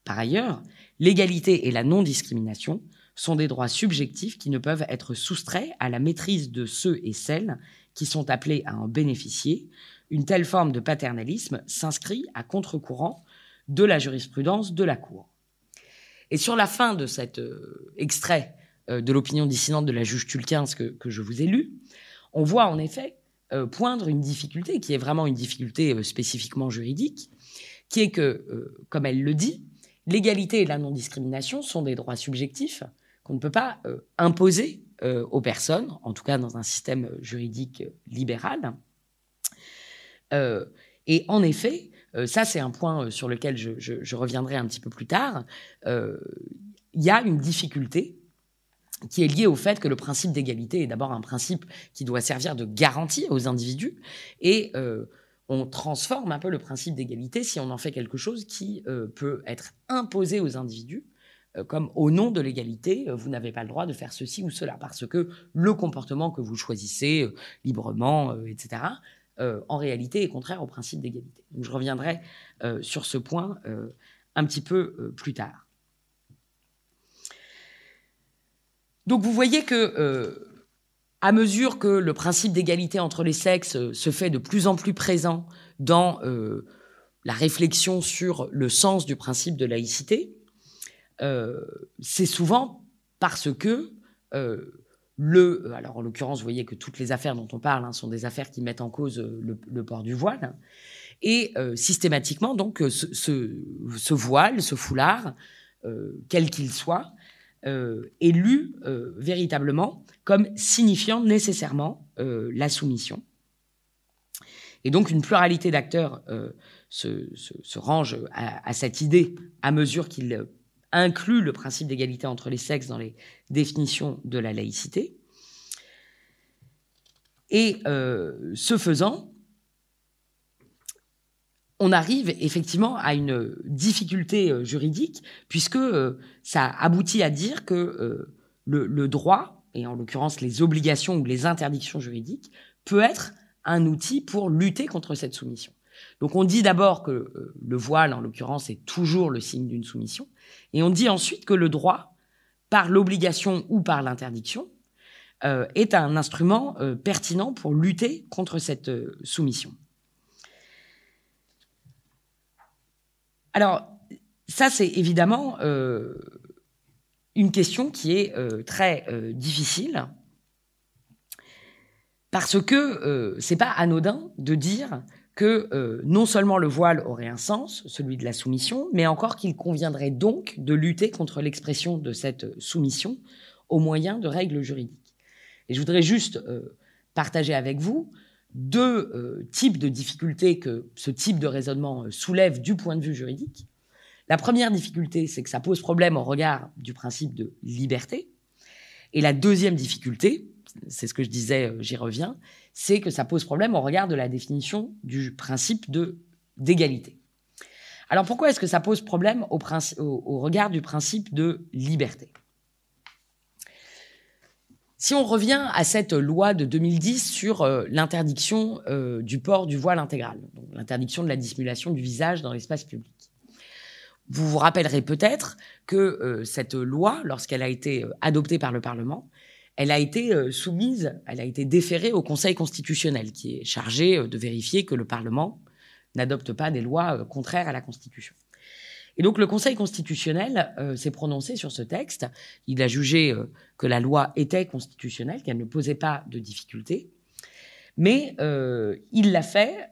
Par ailleurs, l'égalité et la non-discrimination sont des droits subjectifs qui ne peuvent être soustraits à la maîtrise de ceux et celles qui sont appelés à en bénéficier, une telle forme de paternalisme s'inscrit à contre-courant de la jurisprudence de la Cour. Et sur la fin de cet euh, extrait euh, de l'opinion dissidente de la juge Tulkins que, que, je vous ai lu, on voit en effet euh, poindre une difficulté qui est vraiment une difficulté spécifiquement juridique, qui est que, comme elle le dit, l'égalité et la non-discrimination sont des droits subjectifs qu'on ne peut pas imposer aux personnes, en tout cas dans un système juridique libéral. Et en effet, ça c'est un point sur lequel je, reviendrai un petit peu plus tard, il y a une difficulté qui est liée au fait que le principe d'égalité est d'abord un principe qui doit servir de garantie aux individus et on transforme un peu le principe d'égalité si on en fait quelque chose qui peut être imposé aux individus euh, comme au nom de l'égalité, euh, vous n'avez pas le droit de faire ceci ou cela, parce que le comportement que vous choisissez euh, librement, etc., en réalité est contraire au principe d'égalité. Donc je reviendrai sur ce point un petit peu plus tard. Donc vous voyez que à mesure que le principe d'égalité entre les sexes se fait de plus en plus présent dans la réflexion sur le sens du principe de laïcité, euh, c'est souvent parce que euh, le, alors en l'occurrence, vous voyez que toutes les affaires dont on parle hein, sont des affaires qui mettent en cause euh, le, port du voile. Et systématiquement, donc, ce, voile, ce foulard, quel qu'il soit, est lu véritablement comme signifiant nécessairement la soumission. Et donc une pluralité d'acteurs se, se, range à, cette idée à mesure qu'il inclut le principe d'égalité entre les sexes dans les définitions de la laïcité. Et ce faisant, on arrive effectivement à une difficulté euh, juridique, puisque euh, ça aboutit à dire que euh, le, droit, et en l'occurrence les obligations ou les interdictions juridiques, peut être un outil pour lutter contre cette soumission. Donc on dit d'abord que le voile, en l'occurrence, est toujours le signe d'une soumission, et on dit ensuite que le droit, par l'obligation ou par l'interdiction, est un instrument pertinent pour lutter contre cette soumission. Alors, ça, c'est évidemment euh, une question qui est euh, très euh, difficile parce que c'est pas anodin de dire que non seulement le voile aurait un sens, celui de la soumission, mais encore qu'il conviendrait donc de lutter contre l'expression de cette soumission au moyen de règles juridiques. Et je voudrais juste partager avec vous deux euh, types de difficultés que ce type de raisonnement euh, soulève du point de vue juridique. La première difficulté, c'est que ça pose problème au regard du principe de liberté. Et la deuxième difficulté, c'est ce que je disais, euh, j'y reviens, c'est que ça pose problème au regard de la définition du principe de d'égalité. Alors pourquoi est-ce que ça pose problème au regard du principe de liberté? Si on revient à cette loi de 2010 sur euh, l'interdiction euh, du port du voile intégral, l'interdiction de la dissimulation du visage dans l'espace public, vous vous rappellerez peut-être que cette loi, lorsqu'elle a été adoptée par le Parlement, elle a été soumise, elle a été déférée au Conseil constitutionnel, qui est chargé de vérifier que le Parlement n'adopte pas des lois contraires à la Constitution. Et donc le Conseil constitutionnel euh, s'est prononcé sur ce texte. Il a jugé euh, que la loi était constitutionnelle, qu'elle ne posait pas de difficultés. Mais euh, il l'a fait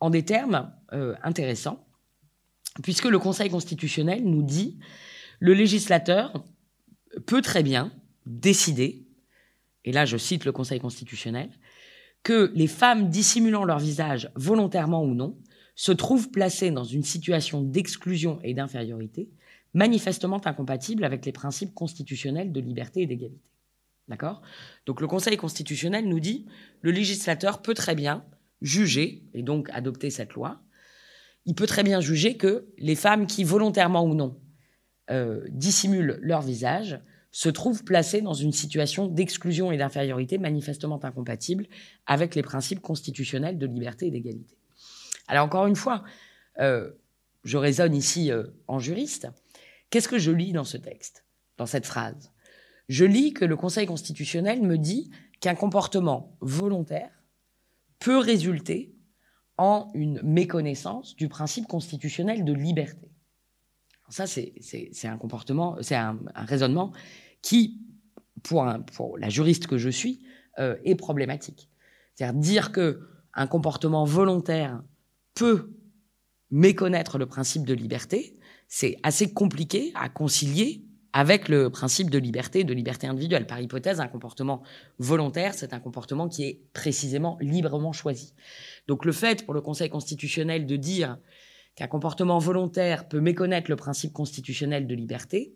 en des termes intéressants, puisque le Conseil constitutionnel nous dit le législateur peut très bien décider, et là je cite le Conseil constitutionnel, que les femmes dissimulant leur visage volontairement ou non se trouve placé dans une situation d'exclusion et d'infériorité manifestement incompatible avec les principes constitutionnels de liberté et d'égalité. D'accord? Donc le Conseil constitutionnel nous dit le législateur peut très bien juger, et donc adopter cette loi, il peut très bien juger que les femmes qui, volontairement ou non, euh, dissimulent leur visage, se trouvent placées dans une situation d'exclusion et d'infériorité manifestement incompatible avec les principes constitutionnels de liberté et d'égalité. Alors encore une fois, euh, je raisonne ici euh, en juriste. Qu'est-ce que je lis dans ce texte, dans cette phrase? Je lis que le Conseil constitutionnel me dit qu'un comportement volontaire peut résulter en une méconnaissance du principe constitutionnel de liberté. Ça, c'est un comportement, c'est un, raisonnement qui, pour, la juriste que je suis, euh, est problématique. C'est-à-dire dire que un comportement volontaire peut méconnaître le principe de liberté, c'est assez compliqué à concilier avec le principe de liberté, de liberté individuelle. Par hypothèse, un comportement volontaire, c'est un comportement qui est précisément librement choisi. Donc le fait pour le Conseil constitutionnel de dire qu'un comportement volontaire peut méconnaître le principe constitutionnel de liberté,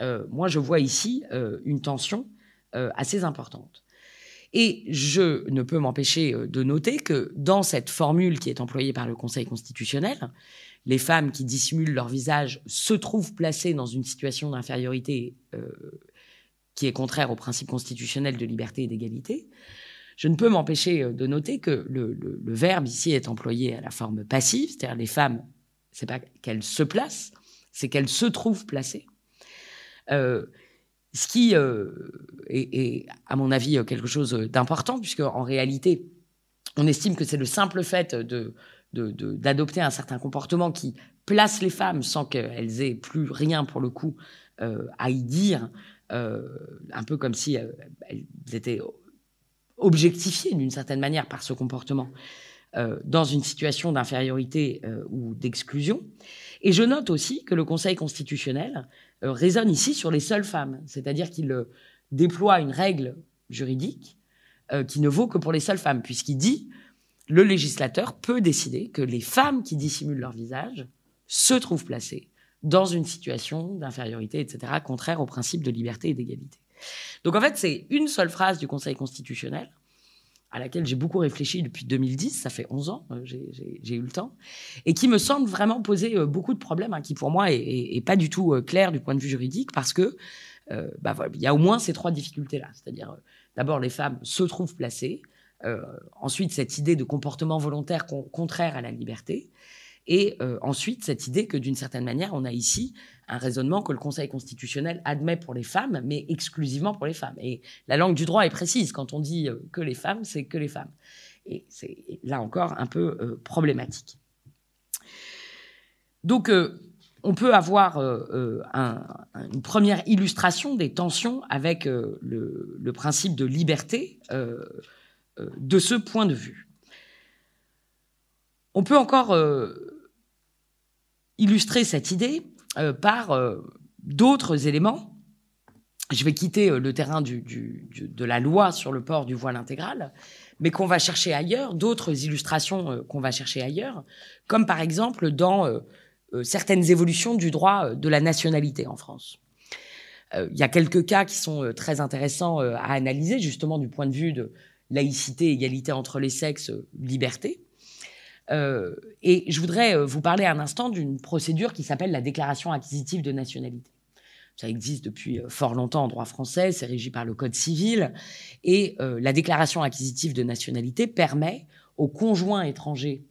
euh, moi je vois ici euh, une tension euh, assez importante. Et je ne peux m'empêcher de noter que dans cette formule qui est employée par le Conseil constitutionnel, les femmes qui dissimulent leur visage se trouvent placées dans une situation d'infériorité qui est contraire au principe constitutionnel de liberté et d'égalité. Je ne peux m'empêcher euh, de noter que le, verbe ici est employé à la forme passive, c'est-à-dire les femmes, c'est pas qu'elles se placent, c'est qu'elles se trouvent placées. Ce qui euh, est, à mon avis, quelque chose d'important, puisque en réalité, on estime que c'est le simple fait de, d'adopter un certain comportement qui place les femmes sans qu'elles aient plus rien pour le coup euh, à y dire, euh, un peu comme si elles étaient objectifiées d'une certaine manière par ce comportement dans une situation d'infériorité ou d'exclusion. Et je note aussi que le Conseil constitutionnel euh, résonne ici sur les seules femmes, c'est-à-dire qu'il euh, déploie une règle juridique euh, qui ne vaut que pour les seules femmes, puisqu'il dit le législateur peut décider que les femmes qui dissimulent leur visage se trouvent placées dans une situation d'infériorité, etc., contraire au principe de liberté et d'égalité. Donc en fait, c'est une seule phrase du Conseil constitutionnel à laquelle j'ai beaucoup réfléchi depuis 2010, ça fait 11 ans, euh, j'ai eu le temps, et qui me semble vraiment poser euh, beaucoup de problèmes, hein, qui pour moi est, pas du tout euh, clair du point de vue juridique, parce que bah, il y a au moins ces trois difficultés-là. C'est-à-dire, d'abord, les femmes se trouvent placées, ensuite, cette idée de comportement volontaire contraire à la liberté, et euh, ensuite, cette idée que d'une certaine manière, on a ici un raisonnement que le Conseil constitutionnel admet pour les femmes, mais exclusivement pour les femmes. Et la langue du droit est précise. Quand on dit euh, que les femmes, c'est que les femmes. Et c'est là encore un peu euh, problématique. Donc, on peut avoir une première illustration des tensions avec le, le, principe de liberté de ce point de vue. On peut encore illustrer cette idée euh, par euh, d'autres éléments. Je vais quitter euh, le terrain de la loi sur le port du voile intégral, mais qu'on va chercher ailleurs, d'autres illustrations qu'on va chercher ailleurs, comme par exemple dans certaines évolutions du droit de la nationalité en France. Il y a quelques cas qui sont très intéressants à analyser, justement du point de vue de laïcité, égalité entre les sexes, liberté. Euh, et je voudrais euh, vous parler un instant d'une procédure qui s'appelle la déclaration acquisitive de nationalité. Ça existe depuis euh, fort longtemps en droit français, c'est régi par le Code civil. Et la déclaration acquisitive de nationalité permet aux conjoints étrangers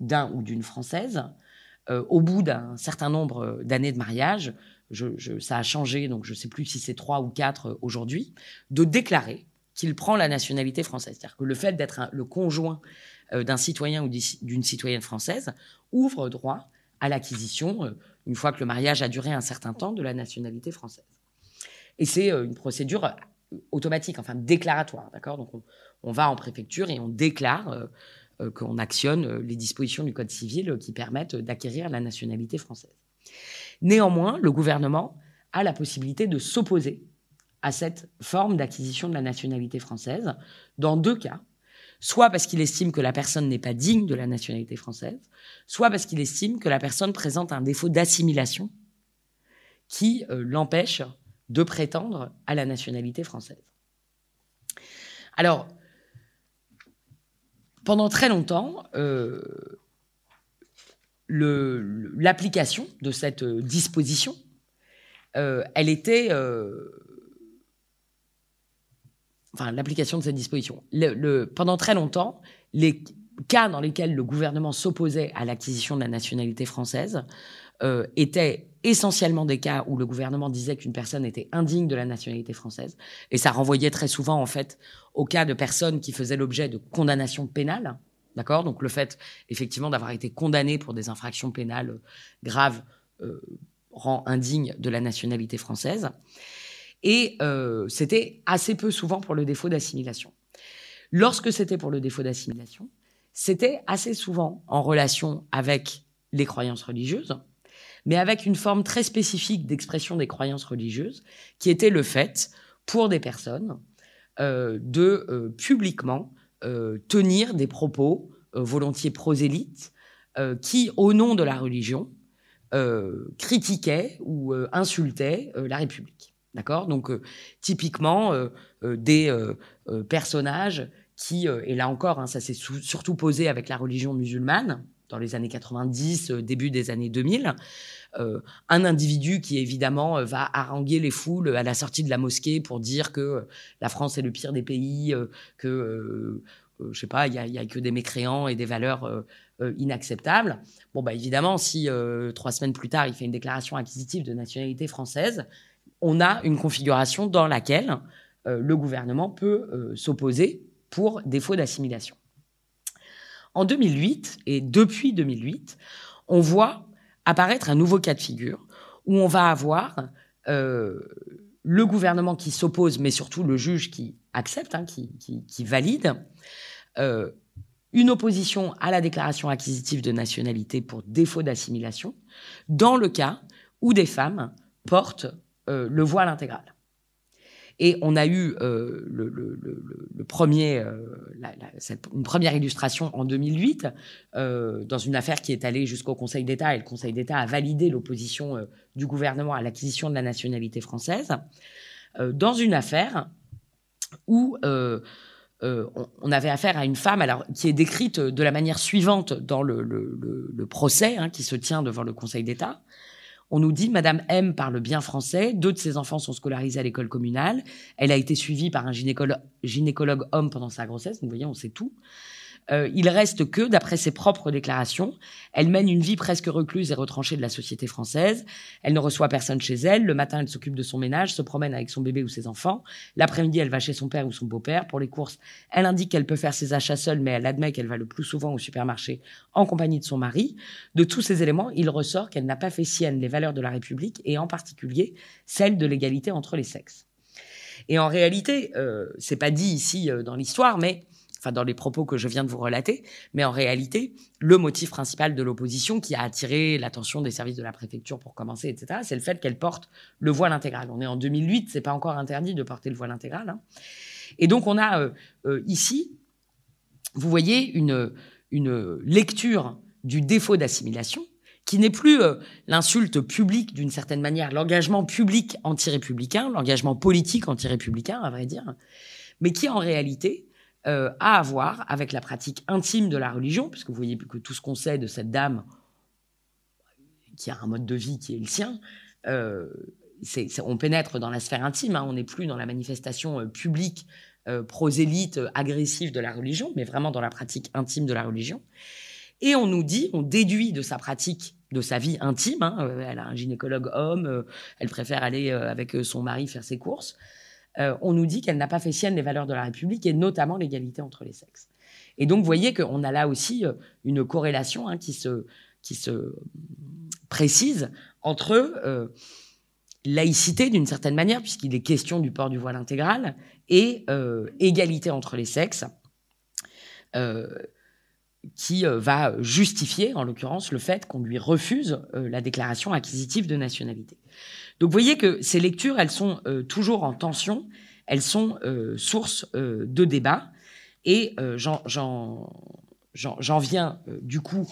d'un ou d'une Française, au bout d'un certain nombre d'années de mariage, je, ça a changé, donc je ne sais plus si c'est trois ou quatre aujourd'hui, de déclarer qu'il prend la nationalité française. C'est-à-dire que le fait d'être le conjoint d'un citoyen ou d'une citoyenne française ouvre droit à l'acquisition, euh, une fois que le mariage a duré un certain temps, de la nationalité française. Et c'est euh, une procédure automatique, enfin déclaratoire, d'accord? Donc on, va en préfecture et on déclare qu'on actionne les dispositions du Code civil qui permettent d'acquérir la nationalité française. Néanmoins, le gouvernement a la possibilité de s'opposer à cette forme d'acquisition de la nationalité française dans deux cas soit parce qu'il estime que la personne n'est pas digne de la nationalité française, soit parce qu'il estime que la personne présente un défaut d'assimilation qui euh, l'empêche de prétendre à la nationalité française. Alors, pendant très longtemps, euh, l'application de cette disposition, euh, elle était enfin l'application de cette disposition. Pendant très longtemps, les cas dans lesquels le gouvernement s'opposait à l'acquisition de la nationalité française euh, étaient essentiellement des cas où le gouvernement disait qu'une personne était indigne de la nationalité française, et ça renvoyait très souvent en fait au cas de personnes qui faisaient l'objet de condamnations pénales, d'accord? Donc le fait effectivement d'avoir été condamné pour des infractions pénales graves euh, rend indigne de la nationalité française. Et euh, c'était assez peu souvent pour le défaut d'assimilation. Lorsque c'était pour le défaut d'assimilation, c'était assez souvent en relation avec les croyances religieuses, mais avec une forme très spécifique d'expression des croyances religieuses, qui était le fait, pour des personnes, euh, de euh, publiquement tenir des propos volontiers prosélytes qui, au nom de la religion, critiquaient ou insultaient la République. D'accord? Donc, euh, typiquement, euh, euh, des personnages qui, et là encore, hein, ça s'est surtout posé avec la religion musulmane, dans les années 90, début des années 2000, un individu qui, évidemment, va haranguer les foules à la sortie de la mosquée pour dire que la France est le pire des pays, que, je sais pas, il n'y a, a, que des mécréants et des valeurs inacceptables. Bon, bah, évidemment, si trois semaines plus tard, il fait une déclaration acquisitive de nationalité française, on a une configuration dans laquelle euh, le gouvernement peut euh, s'opposer pour défaut d'assimilation. En 2008, et depuis 2008, on voit apparaître un nouveau cas de figure où on va avoir euh, le gouvernement qui s'oppose, mais surtout le juge qui accepte, hein, qui, qui, valide, une opposition à la déclaration acquisitive de nationalité pour défaut d'assimilation, dans le cas où des femmes portent euh, le voile intégral. Et on a eu euh, euh, une première illustration en 2008 euh, dans une affaire qui est allée jusqu'au Conseil d'État et le Conseil d'État a validé l'opposition du gouvernement à l'acquisition de la nationalité française dans une affaire où on, avait affaire à une femme alors, qui est décrite de la manière suivante dans le, procès hein, qui se tient devant le Conseil d'État. On nous dit Madame M parle bien français, deux de ses enfants sont scolarisés à l'école communale, elle a été suivie par un gynécologue, homme pendant sa grossesse, vous voyez, on sait tout. Euh, il reste que, d'après ses propres déclarations, elle mène une vie presque recluse et retranchée de la société française. Elle ne reçoit personne chez elle. Le matin, elle s'occupe de son ménage, se promène avec son bébé ou ses enfants. L'après-midi, elle va chez son père ou son beau-père. Pour les courses, elle indique qu'elle peut faire ses achats seule, mais elle admet qu'elle va le plus souvent au supermarché en compagnie de son mari. De tous ces éléments, il ressort qu'elle n'a pas fait sienne les valeurs de la République et en particulier celle de l'égalité entre les sexes. Et en réalité, euh, c'est pas dit ici euh, dans l'histoire, mais enfin dans les propos que je viens de vous relater, mais en réalité, le motif principal de l'opposition qui a attiré l'attention des services de la préfecture pour commencer, etc., c'est le fait qu'elle porte le voile intégral. On est en 2008, c'est pas encore interdit de porter le voile intégral. Hein. Et donc on a euh, euh, ici, vous voyez, une, une lecture du défaut d'assimilation qui n'est plus euh, l'insulte publique d'une certaine manière, l'engagement public anti-républicain, l'engagement politique anti-républicain, à vrai dire, mais qui en réalité euh, à avoir avec la pratique intime de la religion, puisque vous voyez que tout ce qu'on sait de cette dame qui a un mode de vie qui est le sien, euh, on pénètre dans la sphère intime, hein. on n'est plus dans la manifestation euh, publique, prosélyte, agressive de la religion, mais vraiment dans la pratique intime de la religion. Et on nous dit, on déduit de sa pratique, de sa vie intime, hein, elle a un gynécologue homme, elle préfère aller avec son mari faire ses courses, euh, on nous dit qu'elle n'a pas fait sienne les valeurs de la République et notamment l'égalité entre les sexes. Et donc, vous voyez qu'on a là aussi euh, une corrélation hein, qui, se, qui se précise entre euh, laïcité d'une certaine manière, puisqu'il est question du port du voile intégral, et égalité entre les sexes, qui va justifier, en l'occurrence, le fait qu'on lui refuse la déclaration acquisitive de nationalité. Donc vous voyez que ces lectures, elles sont euh, toujours en tension, elles sont euh, source euh, de débat, et j'en viens du coup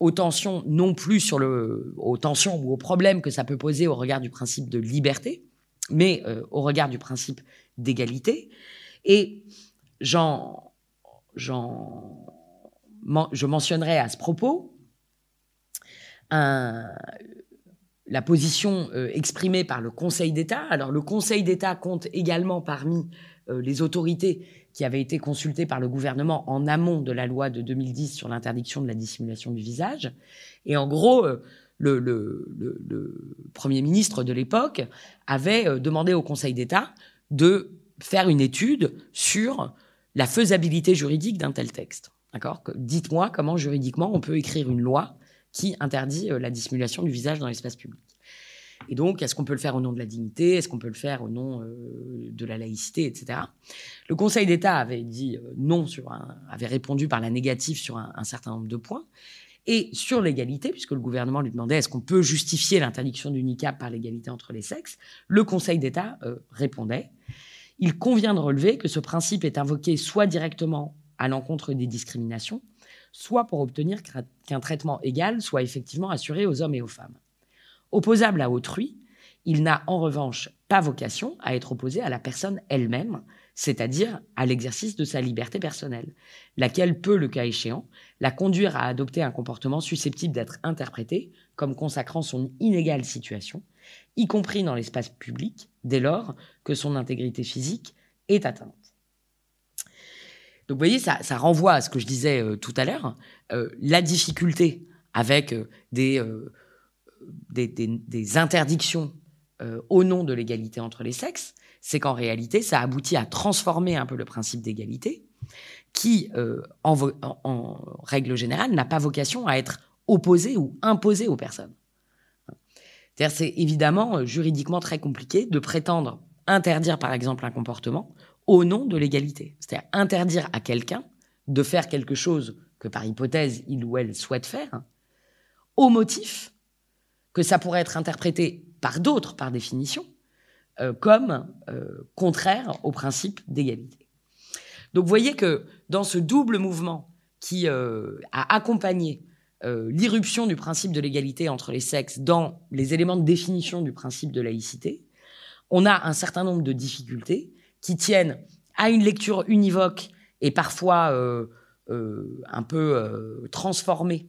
aux tensions, non plus sur le, aux tensions ou aux problèmes que ça peut poser au regard du principe de liberté, mais au regard du principe d'égalité. Et j'en, je mentionnerai à ce propos un, la position euh, exprimée par le Conseil d'État. Alors le Conseil d'État compte également parmi euh, les autorités qui avaient été consultées par le gouvernement en amont de la loi de 2010 sur l'interdiction de la dissimulation du visage. Et en gros, euh, le, le, Premier ministre de l'époque avait demandé au Conseil d'État de faire une étude sur la faisabilité juridique d'un tel texte. D'accord? Dites-moi comment juridiquement on peut écrire une loi qui interdit euh, la dissimulation du visage dans l'espace public. Et donc, est-ce qu'on peut le faire au nom de la dignité? Est-ce qu'on peut le faire au nom euh, de la laïcité, etc. Le Conseil d'État avait dit euh, non sur avait répondu par la négative sur un, certain nombre de points. Et sur l'égalité, puisque le gouvernement lui demandait est-ce qu'on peut justifier l'interdiction du niqab par l'égalité entre les sexes, le Conseil d'État répondait il convient de relever que ce principe est invoqué soit directement à l'encontre des discriminations, soit pour obtenir qu'un traitement égal soit effectivement assuré aux hommes et aux femmes. Opposable à autrui, il n'a en revanche pas vocation à être opposé à la personne elle-même, c'est-à-dire à, l'exercice de sa liberté personnelle, laquelle peut, le cas échéant, la conduire à adopter un comportement susceptible d'être interprété comme consacrant son inégale situation, y compris dans l'espace public, dès lors que son intégrité physique est atteinte. Donc vous voyez, ça, renvoie à ce que je disais euh, tout à l'heure, euh, la difficulté avec euh, des, interdictions au nom de l'égalité entre les sexes, c'est qu'en réalité, ça aboutit à transformer un peu le principe d'égalité, qui, en, règle générale, n'a pas vocation à être opposé ou imposé aux personnes. C'est évidemment juridiquement très compliqué de prétendre interdire, par exemple, un comportement au nom de l'égalité. C'est-à-dire interdire à quelqu'un de faire quelque chose que par hypothèse il ou elle souhaite faire, au motif que ça pourrait être interprété par d'autres, par définition, comme contraire au principe d'égalité. Donc vous voyez que dans ce double mouvement qui a accompagné l'irruption du principe de l'égalité entre les sexes dans les éléments de définition du principe de laïcité, on a un certain nombre de difficultés qui tiennent à une lecture univoque et parfois euh, euh, un peu euh, transformée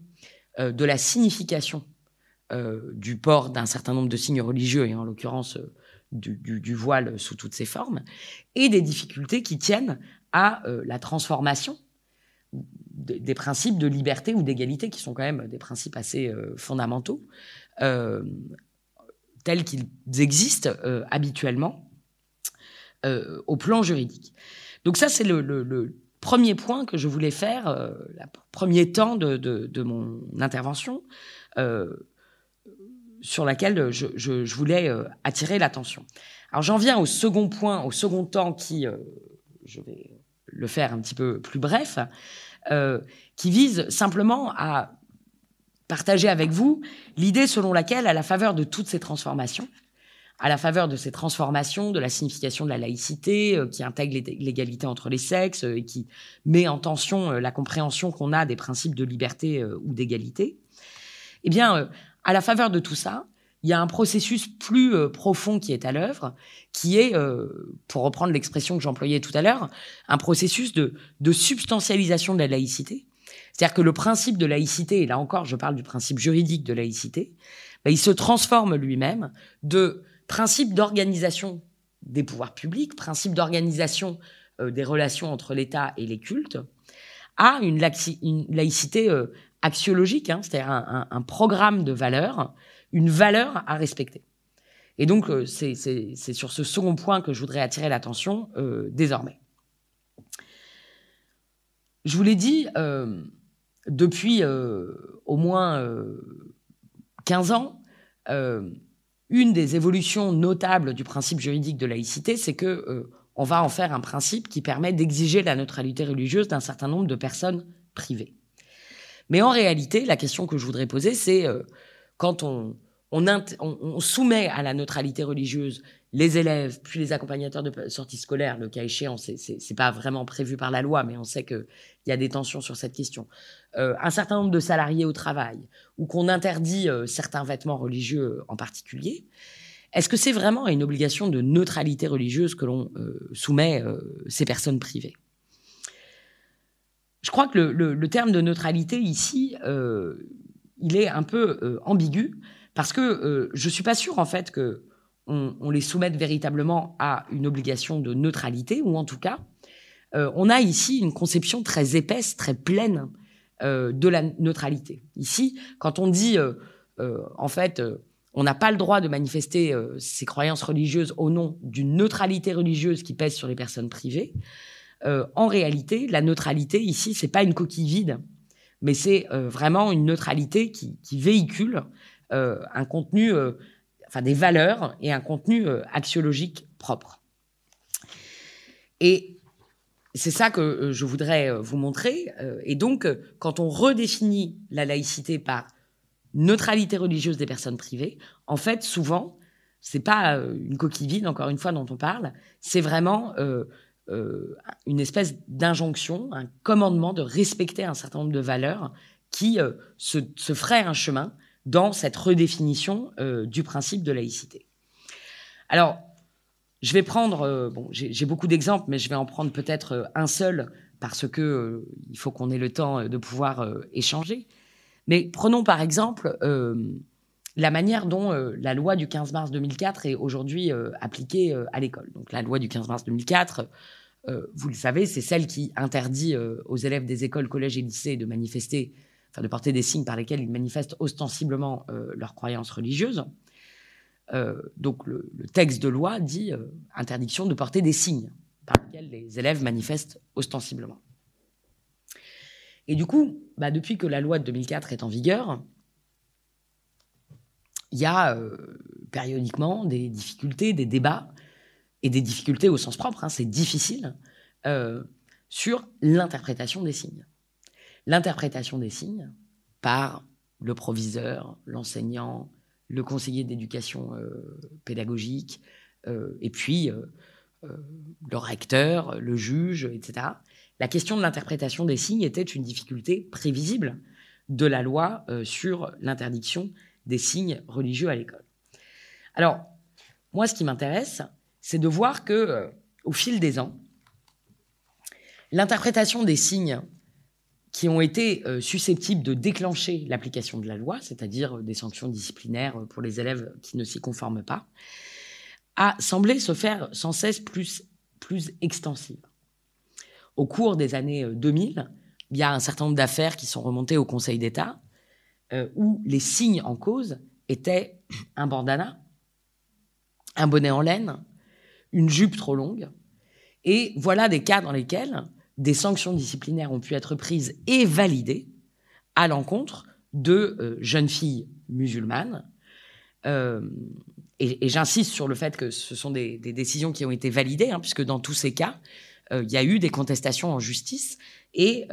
de la signification du port d'un certain nombre de signes religieux, et en l'occurrence du, voile sous toutes ses formes, et des difficultés qui tiennent à la transformation des, principes de liberté ou d'égalité, qui sont quand même des principes assez fondamentaux, tels qu'ils existent habituellement au plan juridique. Donc ça, c'est le, premier point que je voulais faire, euh, le premier temps de, mon intervention, euh, sur laquelle je, voulais euh, attirer l'attention. Alors j'en viens au second point, au second temps qui, je vais le faire un petit peu plus bref, qui vise simplement à partager avec vous l'idée selon laquelle, à la faveur de toutes ces transformations, à la faveur de ces transformations, de la signification de la laïcité, euh, qui intègre l'égalité entre les sexes euh, et qui met en tension euh, la compréhension qu'on a des principes de liberté ou d'égalité, eh bien, à la faveur de tout ça, il y a un processus plus profond qui est à l'œuvre, qui est, pour reprendre l'expression que j'employais tout à l'heure, un processus de, de substantialisation de la laïcité. C'est-à-dire que le principe de laïcité, et là encore je parle du principe juridique de laïcité, ben, il se transforme lui-même de principe d'organisation des pouvoirs publics, principe d'organisation euh, des relations entre l'État et les cultes, à une, laïcité euh, axiologique, hein, c'est-à-dire un, programme de valeurs, une valeur à respecter. Et donc, euh, c'est sur ce second point que je voudrais attirer l'attention désormais. Je vous l'ai dit, depuis au moins 15 ans, une des évolutions notables du principe juridique de laïcité, c'est que euh, on va en faire un principe qui permet d'exiger la neutralité religieuse d'un certain nombre de personnes privées. Mais en réalité, la question que je voudrais poser, c'est euh, quand on, on, soumet à la neutralité religieuse les élèves, puis les accompagnateurs de sortie scolaire, le cas échéant, c'est pas vraiment prévu par la loi, mais on sait qu'il y a des tensions sur cette question. Euh, un certain nombre de salariés au travail, ou qu'on interdit euh, certains vêtements religieux en particulier. Est-ce que c'est vraiment une obligation de neutralité religieuse que l'on euh, soumet ces personnes privées? Je crois que le, terme de neutralité ici, il est un peu ambigu parce que je suis pas sûr en fait que on, les soumette véritablement à une obligation de neutralité, ou en tout cas, euh, on a ici une conception très épaisse, très pleine euh, de la neutralité. Ici, quand on dit, euh, en fait, on n'a pas le droit de manifester ses croyances religieuses au nom d'une neutralité religieuse qui pèse sur les personnes privées, en réalité, la neutralité ici, c'est pas une coquille vide, mais c'est vraiment une neutralité qui, qui véhicule un contenu enfin des valeurs et un contenu euh, axiologique propre. Et c'est ça que euh, je voudrais euh, vous montrer. Et donc, quand on redéfinit la laïcité par neutralité religieuse des personnes privées, en fait, souvent, c'est pas une coquille vide, encore une fois, dont on parle, c'est vraiment une espèce d'injonction, un commandement de respecter un certain nombre de valeurs qui se, se ferait un chemin dans cette redéfinition euh, du principe de laïcité. Alors, je vais prendre, euh, bon, j'ai beaucoup d'exemples, mais je vais en prendre peut-être euh, un seul parce que il faut qu'on ait le temps de pouvoir échanger. Mais prenons par exemple la manière dont la loi du 15 mars 2004 est aujourd'hui appliquée à l'école. Donc la loi du 15 mars 2004, vous le savez, c'est celle qui interdit aux élèves des écoles, collèges et lycées de manifester enfin de porter des signes par lesquels ils manifestent ostensiblement euh, leurs croyances religieuses. Euh, donc le, texte de loi dit euh, interdiction de porter des signes par lesquels les élèves manifestent ostensiblement. Et du coup, bah, depuis que la loi de 2004 est en vigueur, il y a périodiquement des difficultés, des débats, et des difficultés au sens propre, hein, c'est difficile, sur l'interprétation des signes l'interprétation des signes par le proviseur, l'enseignant, le conseiller d'éducation euh, pédagogique, et puis le recteur, le juge, etc. La question de l'interprétation des signes était une difficulté prévisible de la loi sur l'interdiction des signes religieux à l'école. Alors, moi, ce qui m'intéresse, c'est de voir que, au fil des ans, l'interprétation des signes qui ont été euh, susceptibles de déclencher l'application de la loi, c'est-à-dire euh, des sanctions disciplinaires euh, pour les élèves qui ne s'y conforment pas, a semblé se faire sans cesse plus, plus extensive. Au cours des années 2000, il y a un certain nombre d'affaires qui sont remontées au Conseil d'État où les signes en cause étaient un bandana, un bonnet en laine, une jupe trop longue. Et voilà des cas dans lesquels des sanctions disciplinaires ont pu être prises et validées à l'encontre de euh, jeunes filles musulmanes. Euh, et, j'insiste sur le fait que ce sont des, décisions qui ont été validées, hein, puisque dans tous ces cas, euh, il y a eu des contestations en justice, et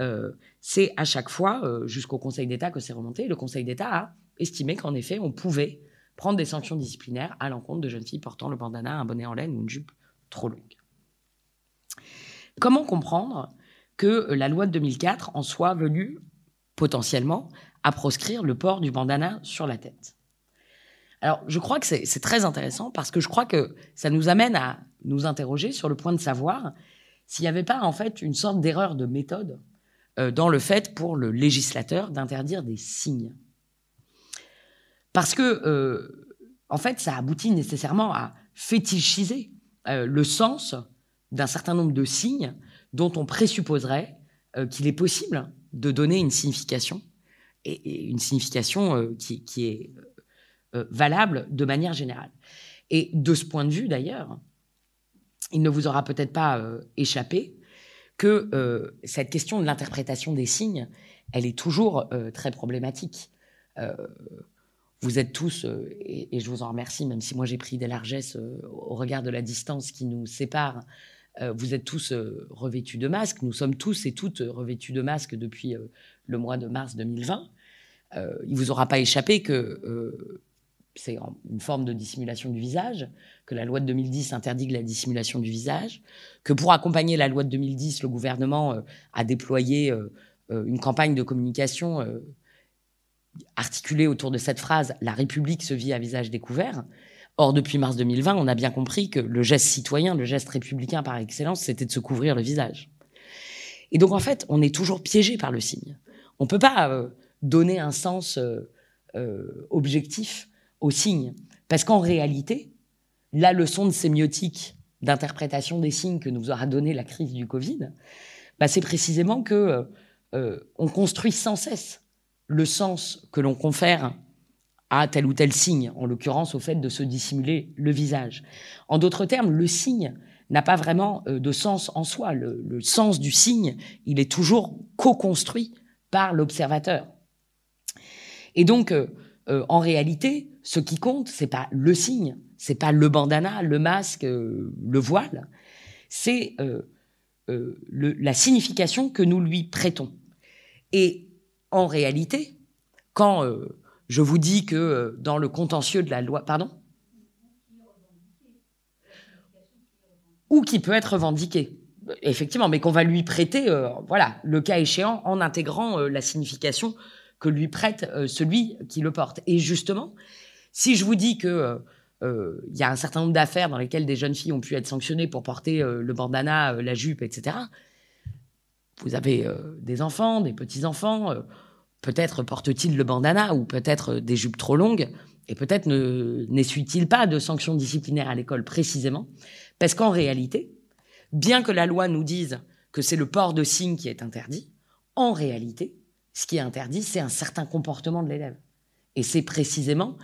c'est à chaque fois jusqu'au Conseil d'État que c'est remonté. Le Conseil d'État a estimé qu'en effet, on pouvait prendre des sanctions disciplinaires à l'encontre de jeunes filles portant le bandana, un bonnet en laine ou une jupe trop longue. Comment comprendre que la loi de 2004 en soit venue potentiellement à proscrire le port du bandana sur la tête? Alors, je crois que c'est très intéressant parce que je crois que ça nous amène à nous interroger sur le point de savoir s'il n'y avait pas en fait une sorte d'erreur de méthode euh, dans le fait pour le législateur d'interdire des signes. Parce que, euh, en fait, ça aboutit nécessairement à fétichiser euh, le sens d'un certain nombre de signes dont on présupposerait euh, qu'il est possible de donner une signification, et, une signification euh, qui, est euh, valable de manière générale. Et de ce point de vue, d'ailleurs, il ne vous aura peut-être pas échappé que cette question de l'interprétation des signes, elle est toujours très problématique. vous êtes tous, et, et, je vous en remercie, même si moi j'ai pris des largesses au regard de la distance qui nous sépare, vous êtes tous euh, revêtus de masques. Nous sommes tous et toutes revêtus de masques depuis euh, le mois de mars 2020. il ne vous aura pas échappé que c'est une forme de dissimulation du visage, que la loi de 2010 interdit la dissimulation du visage, que pour accompagner la loi de 2010, le gouvernement a déployé une campagne de communication articulée autour de cette phrase La République se vit à visage découvert. Or, depuis mars 2020, on a bien compris que le geste citoyen, le geste républicain par excellence, c'était de se couvrir le visage. Et donc, en fait, on est toujours piégé par le signe. On ne peut pas euh, donner un sens euh, euh, objectif au signe. Parce qu'en réalité, la leçon de sémiotique, d'interprétation des signes que nous aura donné la crise du Covid, bah, c'est précisément que on construit sans cesse le sens que l'on confère à tel ou tel signe, en l'occurrence au fait de se dissimuler le visage. En d'autres termes, le signe n'a pas vraiment euh, de sens en soi. Le, sens du signe, il est toujours co-construit par l'observateur. Et donc, euh, euh, en réalité, ce qui compte, c'est pas le signe, c'est pas le bandana, le masque, le voile, c'est la signification que nous lui prêtons. Et en réalité, quand je vous dis que euh, dans le contentieux de la loi, pardon? Ou qui peut être revendiqué, effectivement, mais qu'on va lui prêter, euh, voilà, le cas échéant, en intégrant euh, la signification que lui prête celui qui le porte. Et justement, si je vous dis que il y a un certain nombre d'affaires dans lesquelles des jeunes filles ont pu être sanctionnées pour porter le bandana, la jupe, etc. Vous avez des enfants, des petits-enfants, Peut-être porte-t-il le bandana ou peut-être des jupes trop longues et peut-être n'essuie-t-il pas de sanctions disciplinaires à l'école précisément parce qu'en réalité, bien que la loi nous dise que c'est le port de signes qui est interdit, en réalité, ce qui est interdit, c'est un certain comportement de l'élève. Et c'est précisément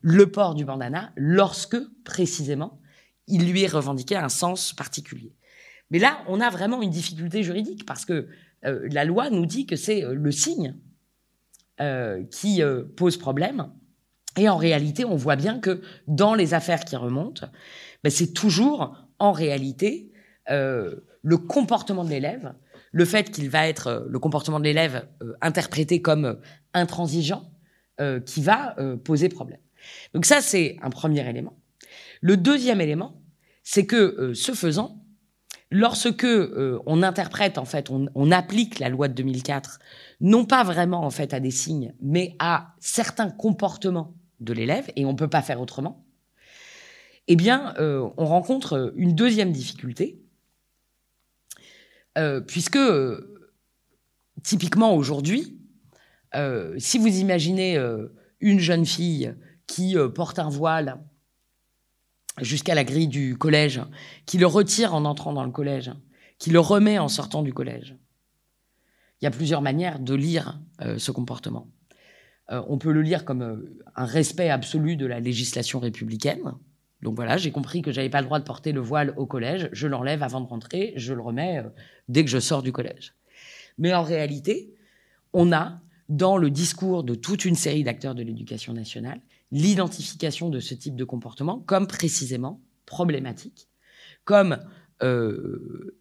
le port du bandana lorsque, précisément, il lui est revendiqué un sens particulier. Mais là, on a vraiment une difficulté juridique parce que euh, la loi nous dit que c'est euh, le signe euh, qui euh, pose problème. Et en réalité, on voit bien que dans les affaires qui remontent, ben, c'est toujours en réalité euh, le comportement de l'élève, le fait qu'il va être le comportement de l'élève interprété comme intransigeant, qui va poser problème. Donc ça, c'est un premier élément. Le deuxième élément, c'est que ce faisant, lorsque on interprète en fait, on, applique la loi de 2004, non pas vraiment en fait à des signes, mais à certains comportements de l'élève, et on ne peut pas faire autrement, eh bien, euh, on rencontre une deuxième difficulté, euh, puisque typiquement aujourd'hui, euh, si vous imaginez une jeune fille qui porte un voile jusqu'à la grille du collège, qui le retire en entrant dans le collège, qui le remet en sortant du collège, il y a plusieurs manières de lire ce comportement. on peut le lire comme un respect absolu de la législation républicaine, donc voilà, j'ai compris que j'avais pas le droit de porter le voile au collège. Je l'enlève avant de rentrer, je le remets euh, dès que je sors du collège. Mais en réalité, on a dans le discours de toute une série d'acteurs de l'éducation nationale l'identification de ce type de comportement comme précisément problématique, comme euh,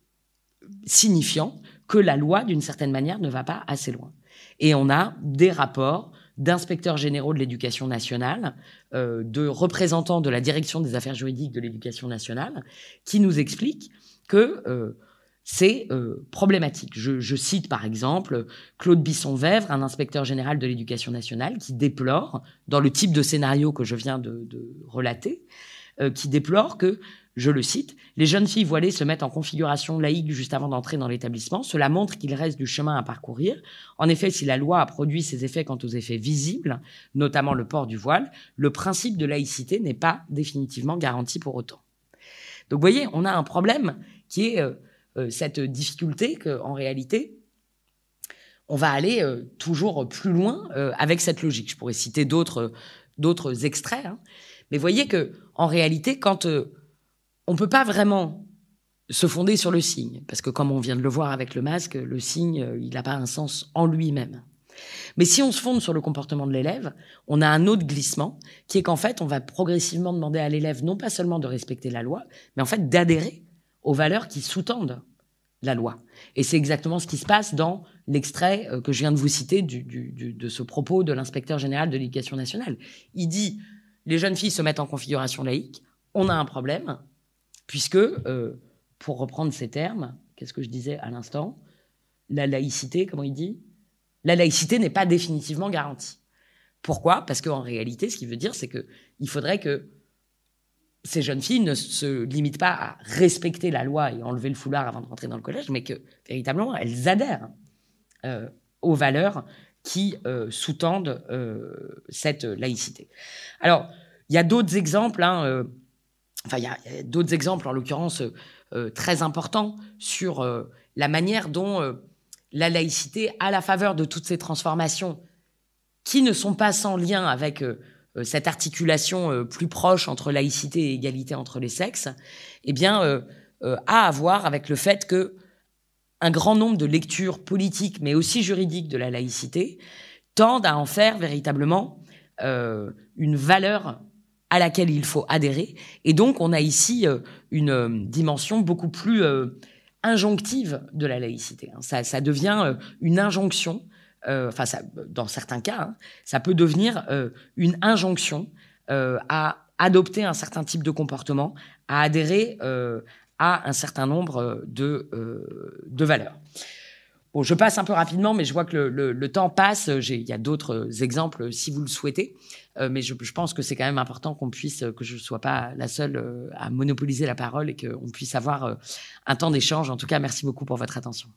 signifiant que la loi, d'une certaine manière, ne va pas assez loin. Et on a des rapports d'inspecteurs généraux de l'éducation nationale, euh, de représentants de la direction des affaires juridiques de l'éducation nationale, qui nous expliquent que euh, c'est euh, problématique. Je, cite par exemple Claude Bisson-Vèvre, un inspecteur général de l'éducation nationale, qui déplore, dans le type de scénario que je viens de, de relater, qui déplore que je le cite, les jeunes filles voilées se mettent en configuration laïque juste avant d'entrer dans l'établissement. Cela montre qu'il reste du chemin à parcourir. En effet, si la loi a produit ses effets quant aux effets visibles, notamment le port du voile, le principe de laïcité n'est pas définitivement garanti pour autant. Donc, vous voyez, on a un problème qui est euh, euh, cette difficulté qu'en réalité, on va aller euh, toujours plus loin avec cette logique. Je pourrais citer d'autres extraits, hein. mais voyez que en réalité, quand on peut pas vraiment se fonder sur le signe, parce que comme on vient de le voir avec le masque, le signe, euh, il n'a pas un sens en lui-même. Mais si on se fonde sur le comportement de l'élève, on a un autre glissement, qui est qu'en fait, on va progressivement demander à l'élève non pas seulement de respecter la loi, mais en fait d'adhérer aux valeurs qui sous-tendent la loi. Et c'est exactement ce qui se passe dans l'extrait euh, que je viens de vous citer de ce propos de l'inspecteur général de l'éducation nationale. Il dit, les jeunes filles se mettent en configuration laïque, on a un problème, puisque, euh, pour reprendre ces termes, qu'est-ce que je disais à l'instant La laïcité, comment il dit La laïcité n'est pas définitivement garantie. Pourquoi? Parce qu'en réalité, ce qu'il veut dire, c'est qu'il faudrait que ces jeunes filles ne se limitent pas à respecter la loi et enlever le foulard avant de rentrer dans le collège, mais que véritablement elles adhèrent euh, aux valeurs qui euh, sous-tendent cette laïcité. Alors, il y a d'autres exemples. Hein, Enfin, il y a, d'autres exemples, en l'occurrence, euh, très importants sur euh, la manière dont euh, la laïcité, à la faveur de toutes ces transformations qui ne sont pas sans lien avec cette articulation plus proche entre laïcité et égalité entre les sexes, eh bien, a à voir avec le fait que un grand nombre de lectures politiques, mais aussi juridiques de la laïcité, tendent à en faire véritablement une valeur à laquelle il faut adhérer. Et donc, on a ici euh, une euh, dimension beaucoup plus euh, injonctive de la laïcité. Hein. Ça, devient une injonction. Enfin, dans certains cas, hein, ça peut devenir une injonction à adopter un certain type de comportement, à adhérer à un certain nombre de, de valeurs. Bon, je passe un peu rapidement, mais je vois que le, temps passe. Il y a d'autres exemples si vous le souhaitez. Euh, mais je, pense que c'est quand même important qu'on puisse, que je ne sois pas la seule euh, à monopoliser la parole et qu'on puisse avoir euh, un temps d'échange. En tout cas, merci beaucoup pour votre attention.